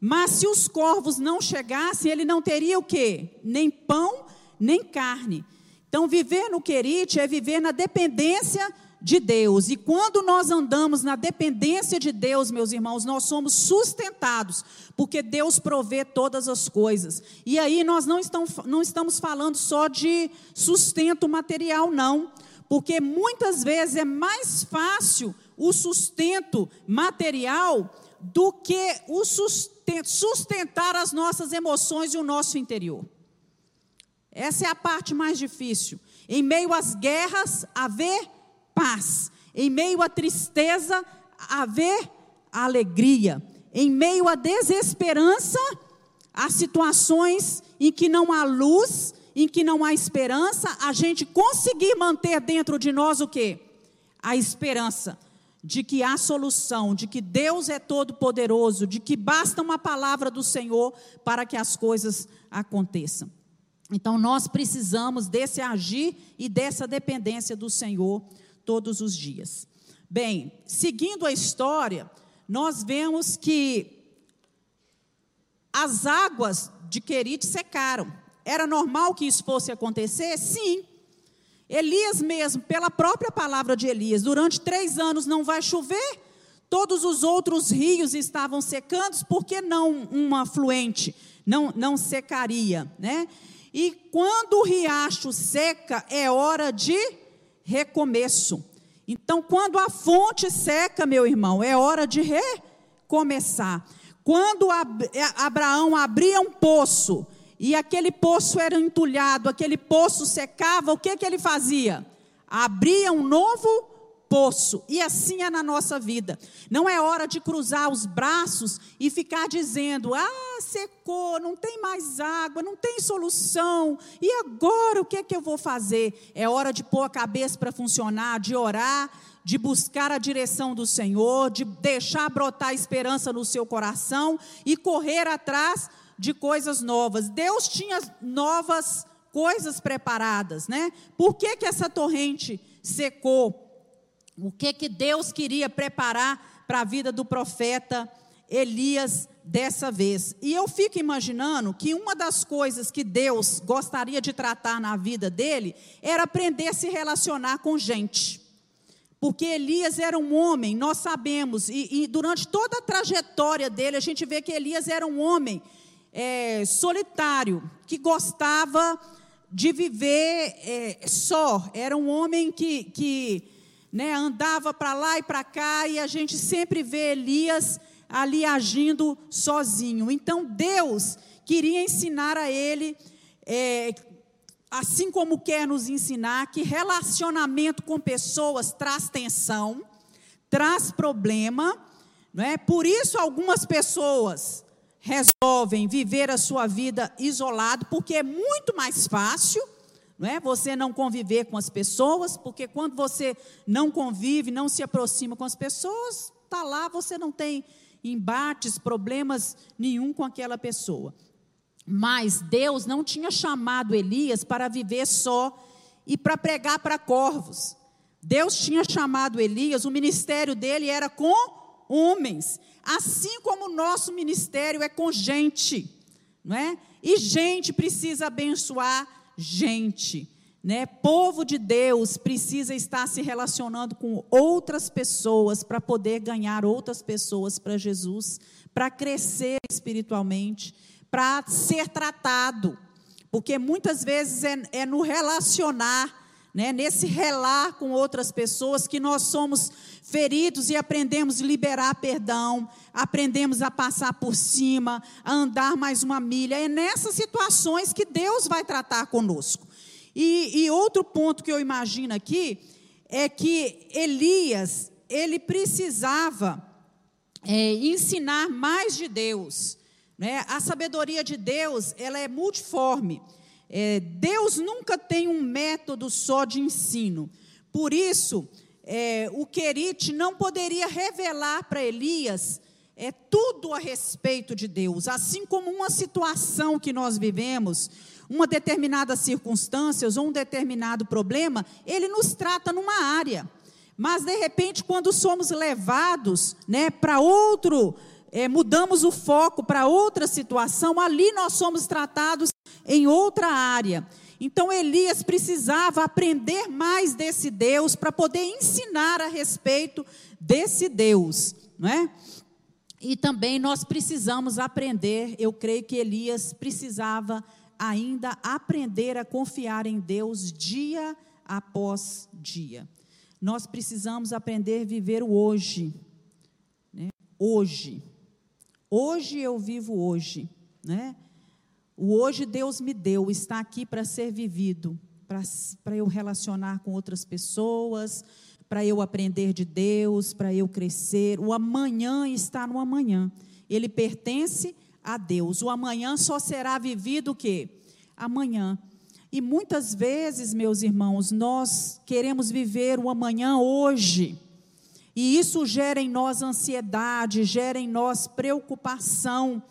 mas se os corvos não chegassem, ele não teria o quê? Nem pão, nem carne. Então, viver no Querite é viver na dependência de Deus. E quando nós andamos na dependência de Deus, meus irmãos, nós somos sustentados, porque Deus provê todas as coisas. E aí nós não estamos, não estamos falando só de sustento material, não. Porque muitas vezes é mais fácil o sustento material do que o sustentar as nossas emoções e o nosso interior. Essa é a parte mais difícil. Em meio às guerras, haver paz. Em meio à tristeza, haver alegria. Em meio à desesperança, há situações em que não há luz, em que não há esperança, a gente conseguir manter dentro de nós o quê? A esperança de que há solução, de que Deus é todo poderoso, de que basta uma palavra do Senhor para que as coisas aconteçam. Então nós precisamos desse agir e dessa dependência do Senhor todos os dias. Bem, seguindo a história, nós vemos que as águas de Querite secaram. Era normal que isso fosse acontecer? Sim. Elias mesmo, pela própria palavra de Elias, durante três anos não vai chover, todos os outros rios estavam secando, por que não um afluente não, não secaria, né? E quando o riacho seca, é hora de recomeço. Então, quando a fonte seca, meu irmão, é hora de recomeçar. Quando Abraão abria um poço e aquele poço era entulhado, aquele poço secava, o que, que ele fazia? Abria um novo poço. E assim é na nossa vida. Não é hora de cruzar os braços e ficar dizendo: ah, secou, não tem mais água, não tem solução. E agora o que é que eu vou fazer? É hora de pôr a cabeça para funcionar, de orar, de buscar a direção do Senhor, de deixar brotar esperança no seu coração e correr atrás de coisas novas. Deus tinha novas coisas preparadas, né? Por que, que essa torrente secou? O que, que Deus queria preparar para a vida do profeta Elias dessa vez? E eu fico imaginando que uma das coisas que Deus gostaria de tratar na vida dele era aprender a se relacionar com gente. Porque Elias era um homem, nós sabemos, e, e durante toda a trajetória dele, a gente vê que Elias era um homem é, solitário, que gostava de viver é, só. Era um homem que, que né, andava para lá e para cá, e a gente sempre vê Elias ali agindo sozinho. Então Deus queria ensinar a ele, é, assim como quer nos ensinar, que relacionamento com pessoas traz tensão, traz problema. Não é? Por isso, algumas pessoas resolvem viver a sua vida isolado, porque é muito mais fácil, não é? Você não conviver com as pessoas, porque quando você não convive, não se aproxima com as pessoas, tá lá, você não tem embates, problemas nenhum com aquela pessoa. Mas Deus não tinha chamado Elias para viver só e para pregar para corvos. Deus tinha chamado Elias, o ministério dele era com homens. Assim como o nosso ministério é com gente, não é? E gente precisa abençoar gente, né? Povo de Deus precisa estar se relacionando com outras pessoas para poder ganhar outras pessoas para Jesus, para crescer espiritualmente, para ser tratado, porque muitas vezes é, é no relacionar né, nesse relar com outras pessoas, que nós somos feridos e aprendemos a liberar perdão, aprendemos a passar por cima, a andar mais uma milha. É nessas situações que Deus vai tratar conosco. E, e outro ponto que eu imagino aqui é que Elias, ele precisava é, ensinar mais de Deus. Né? A sabedoria de Deus, ela é multiforme. É, Deus nunca tem um método só de ensino. Por isso, é, o Querite não poderia revelar para Elias é, tudo a respeito de Deus, assim como uma situação que nós vivemos, uma determinada circunstância ou um determinado problema, ele nos trata numa área. Mas de repente, quando somos levados, né, para outro, é, mudamos o foco para outra situação, ali nós somos tratados em outra área. Então Elias precisava aprender mais desse Deus para poder ensinar a respeito desse Deus, não é? E também nós precisamos aprender, eu creio que Elias precisava ainda aprender a confiar em Deus dia após dia. Nós precisamos aprender a viver o hoje. Né? Hoje. Hoje eu vivo hoje. Né? O hoje Deus me deu, está aqui para ser vivido, para eu relacionar com outras pessoas, para eu aprender de Deus, para eu crescer. O amanhã está no amanhã. Ele pertence a Deus. O amanhã só será vivido o quê? Amanhã. E muitas vezes, meus irmãos, nós queremos viver o amanhã hoje. E isso gera em nós ansiedade, gera em nós preocupação,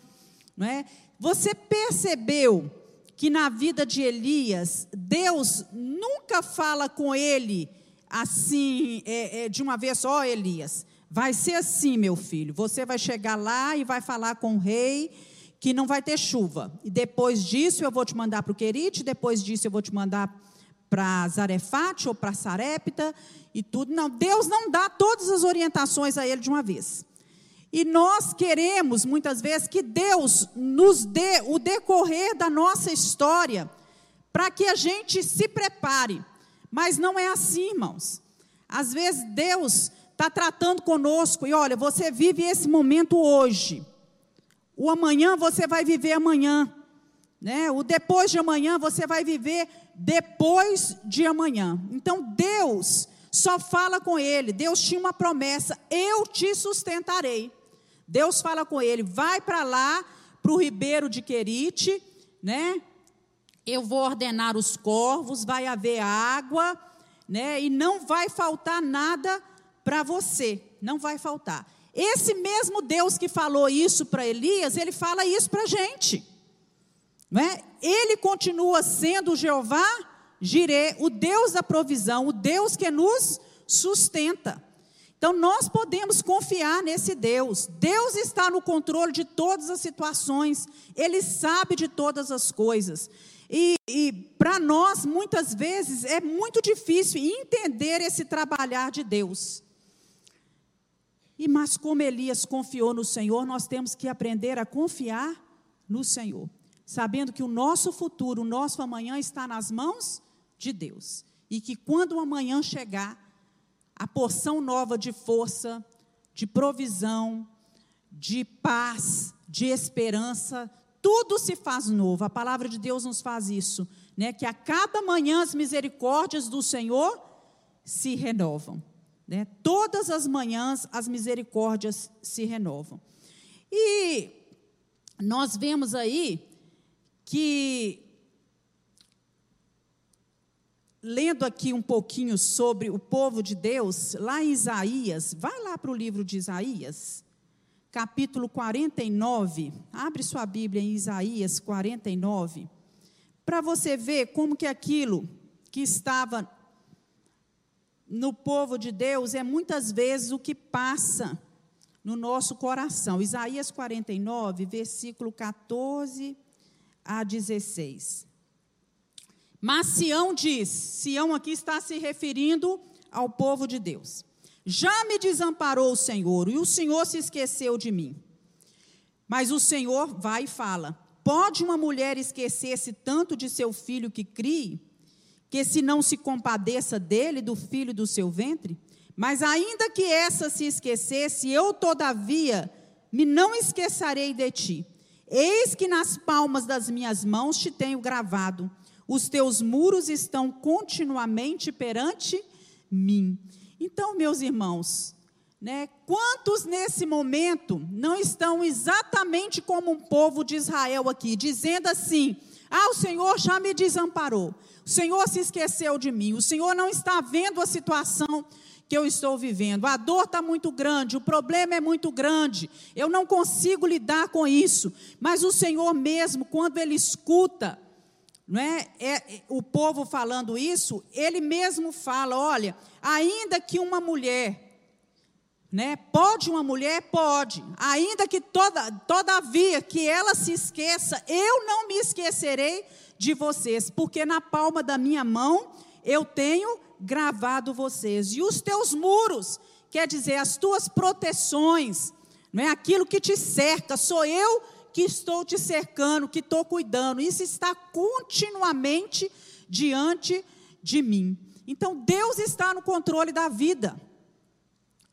não é? Você percebeu que na vida de Elias, Deus nunca fala com ele assim, é, é, de uma vez só, Elias. Vai ser assim, meu filho. Você vai chegar lá e vai falar com o rei que não vai ter chuva. E depois disso eu vou te mandar para o Querite, depois disso eu vou te mandar para Zarefate ou para Sarepta e tudo. Não, Deus não dá todas as orientações a ele de uma vez. E nós queremos, muitas vezes, que Deus nos dê o decorrer da nossa história para que a gente se prepare. Mas não é assim, irmãos. Às vezes Deus está tratando conosco e olha, você vive esse momento hoje. O amanhã você vai viver amanhã. Né? O depois de amanhã você vai viver depois de amanhã. Então Deus só fala com ele. Deus tinha uma promessa: eu te sustentarei. Deus fala com ele: vai para lá, para o ribeiro de Querite, né? eu vou ordenar os corvos, vai haver água, né? E não vai faltar nada para você, não vai faltar. Esse mesmo Deus que falou isso para Elias, ele fala isso para a gente. Não é? Ele continua sendo o Jeová Jirê, o Deus da provisão, o Deus que nos sustenta. Então nós podemos confiar nesse Deus. Deus está no controle de todas as situações, Ele sabe de todas as coisas. E, e para nós, muitas vezes, é muito difícil entender esse trabalhar de Deus. E mas como Elias confiou no Senhor, nós temos que aprender a confiar no Senhor, sabendo que o nosso futuro, o nosso amanhã está nas mãos de Deus. E que quando o amanhã chegar, a porção nova de força, de provisão, de paz, de esperança, tudo se faz novo. A palavra de Deus nos faz isso, né? Que a cada manhã as misericórdias do Senhor se renovam, né? Todas as manhãs as misericórdias se renovam. E nós vemos aí que lendo aqui um pouquinho sobre o povo de Deus, lá em Isaías, vai lá para o livro de Isaías, capítulo 49, abre sua Bíblia em Isaías 49, para você ver como que aquilo que estava no povo de Deus é muitas vezes o que passa no nosso coração. Isaías 49, versículo 14 a 16. Mas Sião diz, Sião aqui está se referindo ao povo de Deus. Já me desamparou o Senhor, e o Senhor se esqueceu de mim. Mas o Senhor vai e fala: Pode uma mulher esquecer-se tanto de seu filho que crie, que se não se compadeça dele, do filho do seu ventre? Mas ainda que essa se esquecesse, eu todavia me não esquecerei de ti. Eis que nas palmas das minhas mãos te tenho gravado. Os teus muros estão continuamente perante mim. Então, meus irmãos, né, quantos nesse momento não estão exatamente como um povo de Israel aqui, dizendo assim: ah, o Senhor já me desamparou, o Senhor se esqueceu de mim, o Senhor não está vendo a situação que eu estou vivendo, a dor está muito grande, o problema é muito grande, eu não consigo lidar com isso, mas o Senhor mesmo, quando Ele escuta, não é? é? o povo falando isso, ele mesmo fala: olha, ainda que uma mulher Né? Pode uma mulher? Pode. Ainda que toda, todavia que ela se esqueça, eu não me esquecerei de vocês, porque na palma da minha mão eu tenho gravado vocês. E os teus muros, quer dizer, as tuas proteções, não é aquilo que te cerca, sou eu que estou te cercando, que estou cuidando. Isso está continuamente diante de mim. Então Deus está no controle da vida.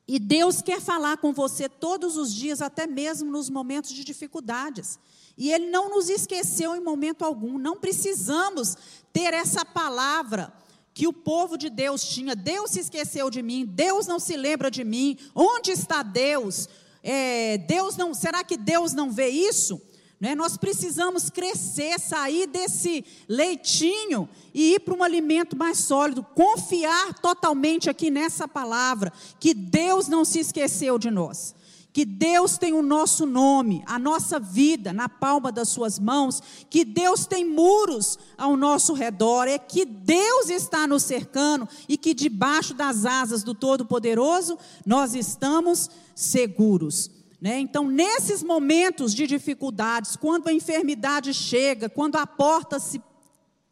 E Deus quer falar com você todos os dias, até mesmo nos momentos de dificuldades. E Ele não nos esqueceu em momento algum. Não precisamos ter essa palavra que o povo de Deus tinha. Deus se esqueceu de mim. Deus não se lembra de mim. Onde está Deus? É, Deus não. Será que Deus não vê isso? Né? Nós precisamos crescer, sair desse leitinho e ir para um alimento mais sólido, confiar totalmente aqui nessa palavra, que Deus não se esqueceu de nós. Que Deus tem o nosso nome, a nossa vida na palma das suas mãos, que Deus tem muros ao nosso redor, é que Deus está nos cercando e que debaixo das asas do Todo-Poderoso nós estamos seguros. Né? Então, nesses momentos de dificuldades, quando a enfermidade chega, quando a porta se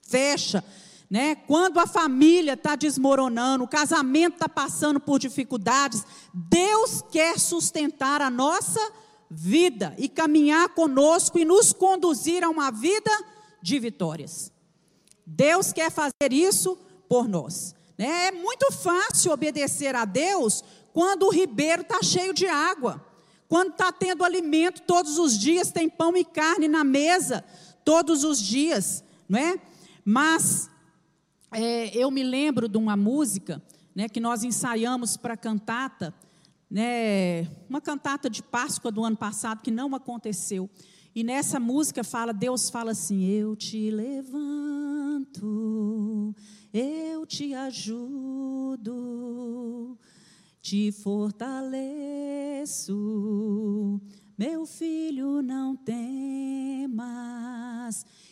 fecha, né? quando a família está desmoronando, o casamento está passando por dificuldades, Deus quer sustentar a nossa vida e caminhar conosco e nos conduzir a uma vida de vitórias. Deus quer fazer isso por nós. Né? É muito fácil obedecer a Deus quando o ribeiro está cheio de água. Quando está tendo alimento todos os dias, tem pão e carne na mesa todos os dias, não é? Mas é, eu me lembro de uma música né, que nós ensaiamos para cantata, né, uma cantata de Páscoa do ano passado que não aconteceu. E nessa música fala, Deus fala assim: Eu te levanto, eu te ajudo, te fortaleço, meu filho, não temas.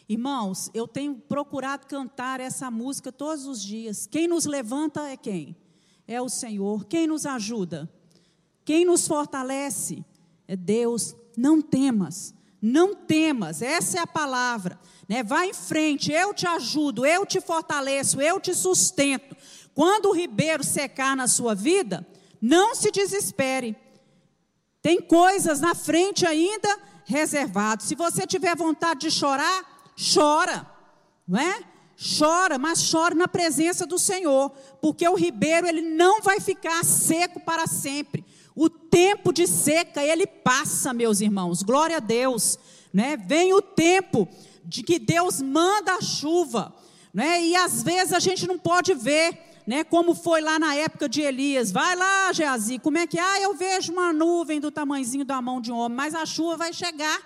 Irmãos, eu tenho procurado cantar essa música todos os dias. Quem nos levanta é quem? É o Senhor. Quem nos ajuda? Quem nos fortalece? É Deus. Não temas, não temas, essa é a palavra. Né? Vai em frente, eu te ajudo, eu te fortaleço, eu te sustento. Quando o ribeiro secar na sua vida, não se desespere. Tem coisas na frente ainda reservadas. Se você tiver vontade de chorar, chora, não é? Chora, mas chora na presença do Senhor, porque o ribeiro ele não vai ficar seco para sempre. O tempo de seca ele passa, meus irmãos. Glória a Deus, né? Vem o tempo de que Deus manda a chuva, né? E às vezes a gente não pode ver né, como foi lá na época de Elias. Vai lá, Geazi, como é que? Ah, eu vejo uma nuvem do tamanhozinho da mão de um homem, mas a chuva vai chegar.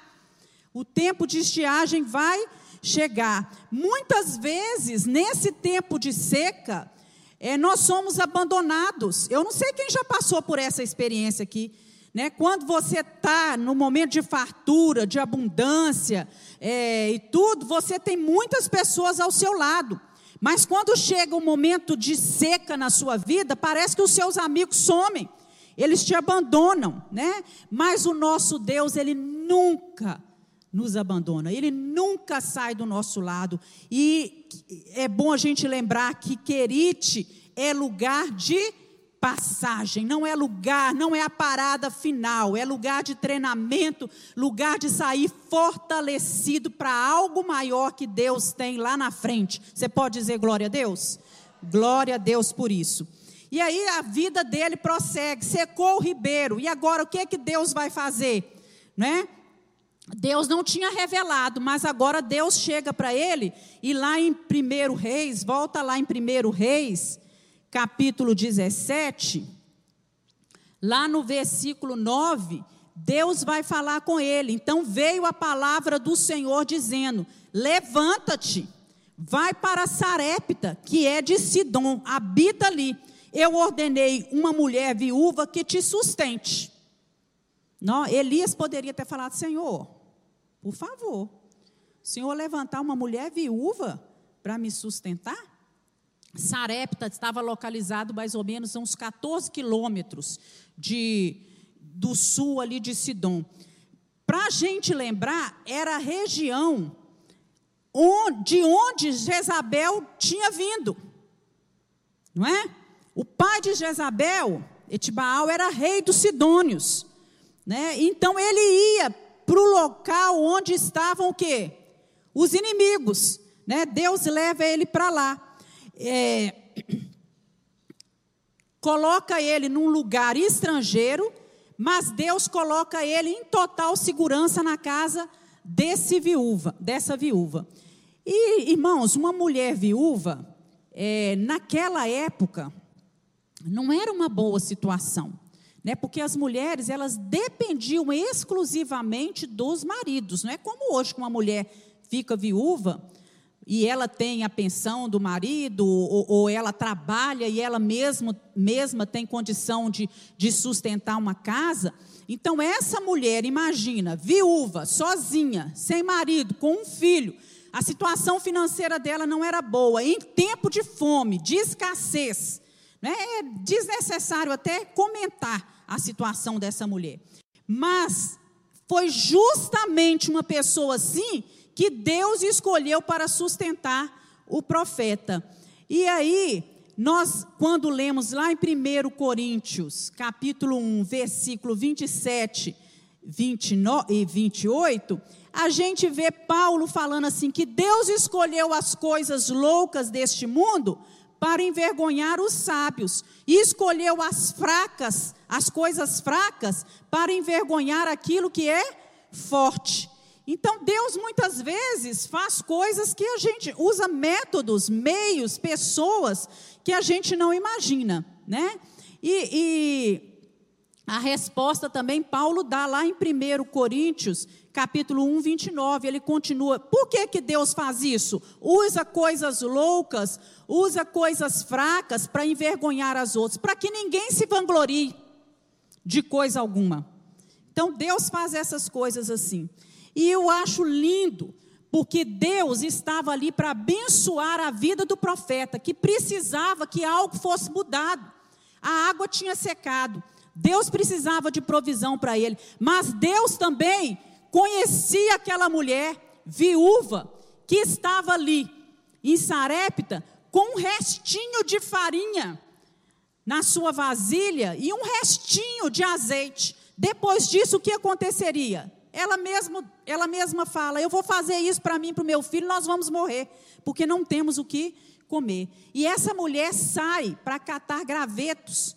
O tempo de estiagem vai chegar. Muitas vezes, nesse tempo de seca, é, nós somos abandonados. Eu não sei quem já passou por essa experiência aqui. Né? Quando você está no momento de fartura, de abundância é, e tudo, você tem muitas pessoas ao seu lado. Mas quando chega o um momento de seca na sua vida, parece que os seus amigos somem, eles te abandonam, né? Mas o nosso Deus, ele nunca nos abandona, ele nunca sai do nosso lado. E é bom a gente lembrar que Querite é lugar de passagem, não é lugar, não é a parada final, é lugar de treinamento, lugar de sair fortalecido para algo maior que Deus tem lá na frente. Você pode dizer glória a Deus? Glória a Deus por isso. E aí a vida dele prossegue, secou o ribeiro. E agora o que é que Deus vai fazer? Né? Deus não tinha revelado, mas agora Deus chega para ele e lá em 1 Reis, volta lá em 1 Reis, capítulo 17, lá no versículo 9, Deus vai falar com ele. Então veio a palavra do Senhor dizendo: Levanta-te, vai para Sarepta, que é de Sidom, habita ali. Eu ordenei uma mulher viúva que te sustente. Não, Elias poderia ter falado: Senhor, por favor, o Senhor levantar uma mulher viúva para me sustentar? Sarepta estava localizado mais ou menos a uns 14 quilômetros de, do sul ali de Sidom. Para a gente lembrar, era a região de onde Jezabel tinha vindo. Não é? O pai de Jezabel, Etibaal, era rei dos Sidônios. Né? Então ele ia para o local onde estavam o quê? Os inimigos. Né? Deus leva ele para lá. É, coloca ele num lugar estrangeiro, mas Deus coloca ele em total segurança na casa desse viúva, dessa viúva. E, irmãos, uma mulher viúva, é, naquela época, não era uma boa situação, né? Porque as mulheres elas dependiam exclusivamente dos maridos, não é como hoje que uma mulher fica viúva e ela tem a pensão do marido ou, ou ela trabalha e ela mesmo, mesma tem condição de, de sustentar uma casa. Então essa mulher, imagina, viúva, sozinha, sem marido, com um filho, a situação financeira dela não era boa, em tempo de fome, de escassez. Né? É desnecessário até comentar a situação dessa mulher. Mas foi justamente uma pessoa assim que Deus escolheu para sustentar o profeta. E aí, nós, quando lemos lá em 1 Coríntios, capítulo 1, versículo 27 29 e 28, a gente vê Paulo falando assim: que Deus escolheu as coisas loucas deste mundo para envergonhar os sábios, e escolheu as fracas, as coisas fracas, para envergonhar aquilo que é forte. Então, Deus muitas vezes faz coisas que a gente usa métodos, meios, pessoas que a gente não imagina, né? E, e a resposta também Paulo dá lá em 1 Coríntios, capítulo 1, 29, ele continua. Por que, que Deus faz isso? Usa coisas loucas, usa coisas fracas para envergonhar as outras, para que ninguém se vanglorie de coisa alguma. Então Deus faz essas coisas assim. E eu acho lindo, porque Deus estava ali para abençoar a vida do profeta, que precisava que algo fosse mudado. A água tinha secado. Deus precisava de provisão para ele, mas Deus também conhecia aquela mulher viúva que estava ali em Sarepta com um restinho de farinha na sua vasilha e um restinho de azeite. Depois disso, o que aconteceria? Ela, mesmo, ela mesma fala: Eu vou fazer isso para mim para o meu filho, nós vamos morrer, porque não temos o que comer. E essa mulher sai para catar gravetos,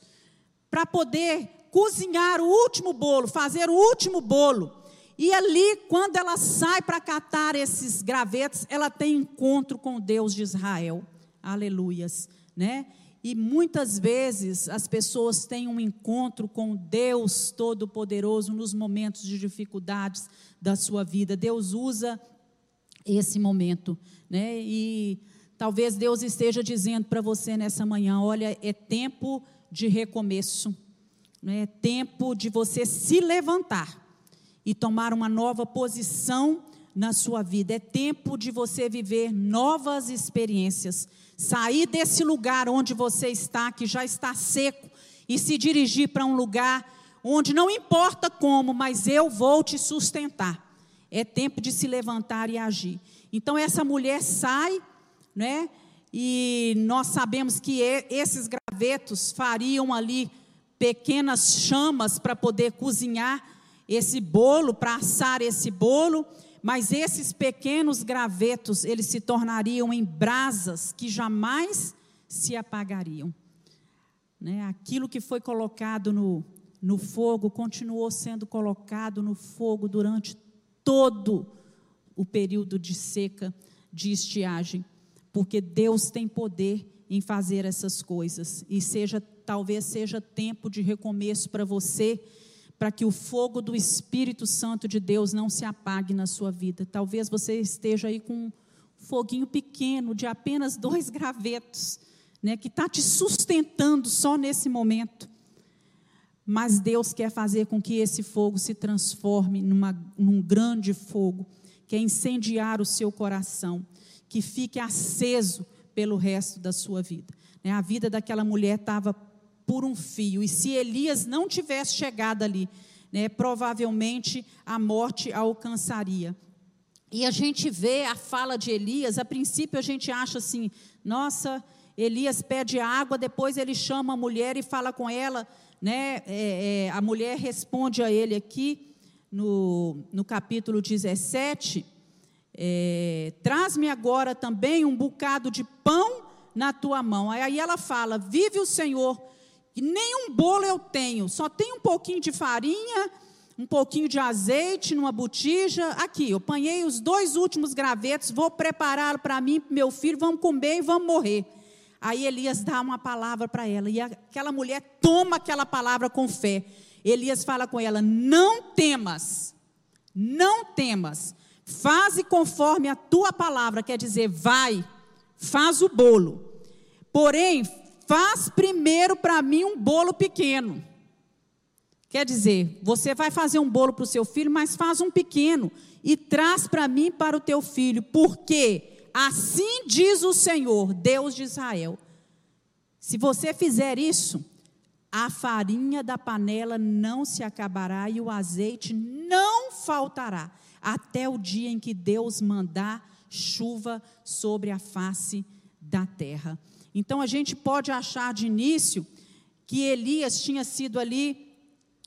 para poder cozinhar o último bolo, fazer o último bolo. E ali, quando ela sai para catar esses gravetos, ela tem encontro com Deus de Israel. Aleluias, né? E muitas vezes as pessoas têm um encontro com Deus Todo-Poderoso nos momentos de dificuldades da sua vida. Deus usa esse momento, né? E talvez Deus esteja dizendo para você nessa manhã: olha, é tempo de recomeço, né? é tempo de você se levantar e tomar uma nova posição na sua vida. É tempo de você viver novas experiências. Sair desse lugar onde você está, que já está seco, e se dirigir para um lugar onde não importa como, mas eu vou te sustentar. É tempo de se levantar e agir. Então essa mulher sai, né? E nós sabemos que esses gravetos fariam ali pequenas chamas para poder cozinhar esse bolo, para assar esse bolo, mas esses pequenos gravetos, eles se tornariam em brasas que jamais se apagariam. Né? Aquilo que foi colocado no, no fogo continuou sendo colocado no fogo durante todo o período de seca, de estiagem, porque Deus tem poder em fazer essas coisas e seja talvez seja tempo de recomeço para você para que o fogo do Espírito Santo de Deus não se apague na sua vida. Talvez você esteja aí com um foguinho pequeno de apenas dois gravetos, né, que está te sustentando só nesse momento. Mas Deus quer fazer com que esse fogo se transforme numa, num grande fogo, quer incendiar o seu coração, que fique aceso pelo resto da sua vida. Né? A vida daquela mulher estava por um fio, e se Elias não tivesse chegado ali, né, provavelmente a morte a alcançaria. E a gente vê a fala de Elias, a princípio a gente acha assim, nossa, Elias pede água, depois ele chama a mulher e fala com ela, né? É, é, a mulher responde a ele aqui no, no capítulo 17: é, Traz-me agora também um bocado de pão na tua mão. Aí ela fala: Vive o Senhor, e nenhum bolo eu tenho, só tem um pouquinho de farinha um pouquinho de azeite numa botija. Aqui, eu apanhei os dois últimos gravetos, vou prepará-lo para mim, para meu filho, vamos comer e vamos morrer. Aí Elias dá uma palavra para ela, e aquela mulher toma aquela palavra com fé. Elias fala com ela: Não temas, não temas, faze conforme a tua palavra, quer dizer, vai, faz o bolo. Porém, faz primeiro para mim um bolo pequeno Quer dizer, você vai fazer um bolo para o seu filho, mas faz um pequeno e traz para mim para o teu filho, porque assim diz o Senhor, Deus de Israel. Se você fizer isso, a farinha da panela não se acabará e o azeite não faltará, até o dia em que Deus mandar chuva sobre a face da terra. Então a gente pode achar de início que Elias tinha sido ali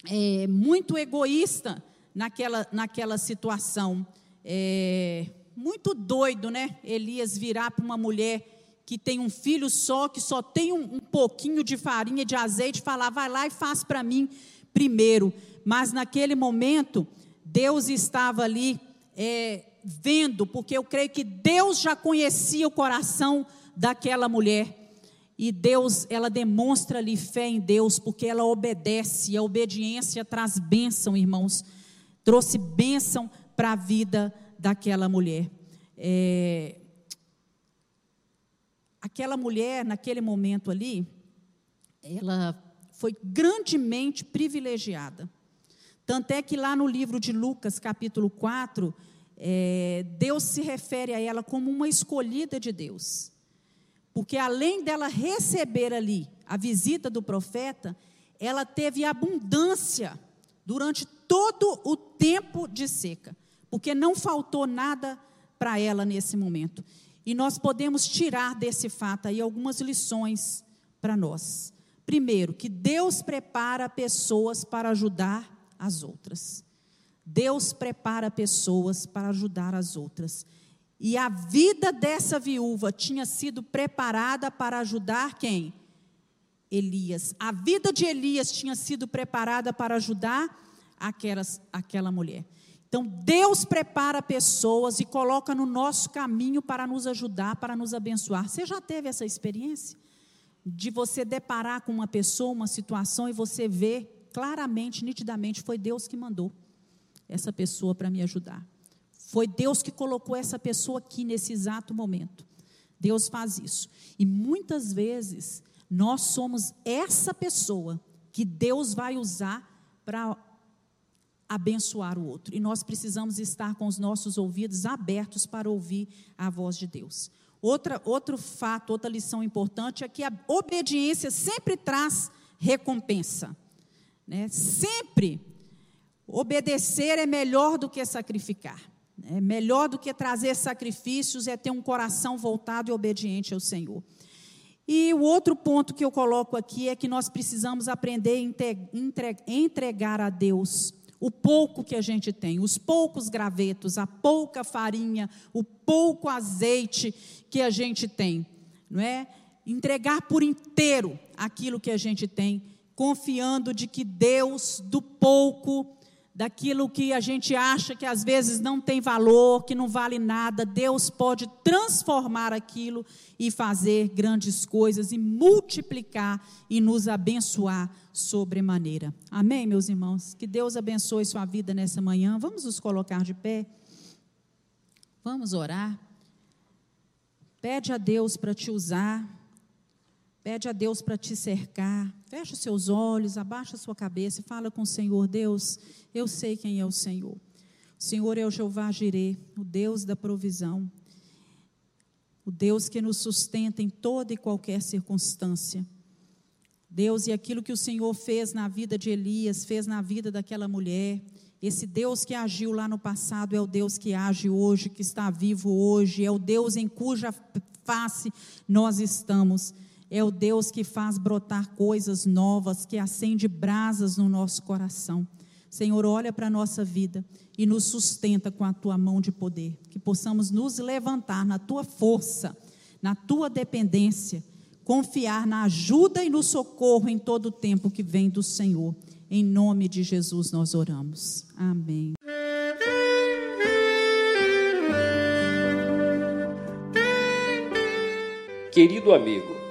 é, muito egoísta naquela, naquela situação. É, muito doido, né? Elias virar para uma mulher que tem um filho só, que só tem um, um pouquinho de farinha, de azeite, falar, vai lá e faz para mim primeiro. Mas naquele momento, Deus estava ali é, vendo, porque eu creio que Deus já conhecia o coração daquela mulher. E Deus, ela demonstra ali fé em Deus, porque ela obedece, a obediência traz bênção, irmãos. Trouxe bênção para a vida daquela mulher. É... Aquela mulher, naquele momento ali, ela foi grandemente privilegiada. Tanto é que lá no livro de Lucas, capítulo 4, é, Deus se refere a ela como uma escolhida de Deus. Porque além dela receber ali a visita do profeta, ela teve abundância durante todo o tempo de seca, porque não faltou nada para ela nesse momento. E nós podemos tirar desse fato aí algumas lições para nós. Primeiro, que Deus prepara pessoas para ajudar as outras. Deus prepara pessoas para ajudar as outras. E a vida dessa viúva tinha sido preparada para ajudar quem? Elias. A vida de Elias tinha sido preparada para ajudar aquelas, aquela mulher. Então, Deus prepara pessoas e coloca no nosso caminho para nos ajudar, para nos abençoar. Você já teve essa experiência? De você deparar com uma pessoa, uma situação, e você ver claramente, nitidamente, foi Deus que mandou essa pessoa para me ajudar. Foi Deus que colocou essa pessoa aqui nesse exato momento. Deus faz isso. E muitas vezes nós somos essa pessoa que Deus vai usar para abençoar o outro. E nós precisamos estar com os nossos ouvidos abertos para ouvir a voz de Deus. Outra, outro fato, outra lição importante é que a obediência sempre traz recompensa. Né? Sempre obedecer é melhor do que sacrificar. É melhor do que trazer sacrifícios é ter um coração voltado e obediente ao Senhor. E o outro ponto que eu coloco aqui é que nós precisamos aprender a entregar a Deus o pouco que a gente tem, os poucos gravetos, a pouca farinha, o pouco azeite que a gente tem, não é? Entregar por inteiro aquilo que a gente tem, confiando de que Deus do pouco daquilo que a gente acha que às vezes não tem valor, que não vale nada, Deus pode transformar aquilo e fazer grandes coisas e multiplicar e nos abençoar sobremaneira. Amém, meus irmãos? Que Deus abençoe sua vida nessa manhã. Vamos nos colocar de pé. Vamos orar. Pede a Deus para te usar. Pede a Deus para te cercar. Feche os seus olhos, abaixa a sua cabeça e fala com o Senhor: Deus, eu sei quem é o Senhor. O Senhor é o Jeová Jirê, o Deus da provisão. o Deus que nos sustenta em toda e qualquer circunstância. Deus, e aquilo que o Senhor fez na vida de Elias, fez na vida daquela mulher, esse Deus que agiu lá no passado é o Deus que age hoje, que está vivo hoje, é o Deus em cuja face nós estamos. É o Deus que faz brotar coisas novas, que acende brasas no nosso coração. Senhor, olha para a nossa vida e nos sustenta com a tua mão de poder. Que possamos nos levantar na tua força, na tua dependência, confiar na ajuda e no socorro em todo o tempo que vem do Senhor. Em nome de Jesus nós oramos. Amém. Querido amigo,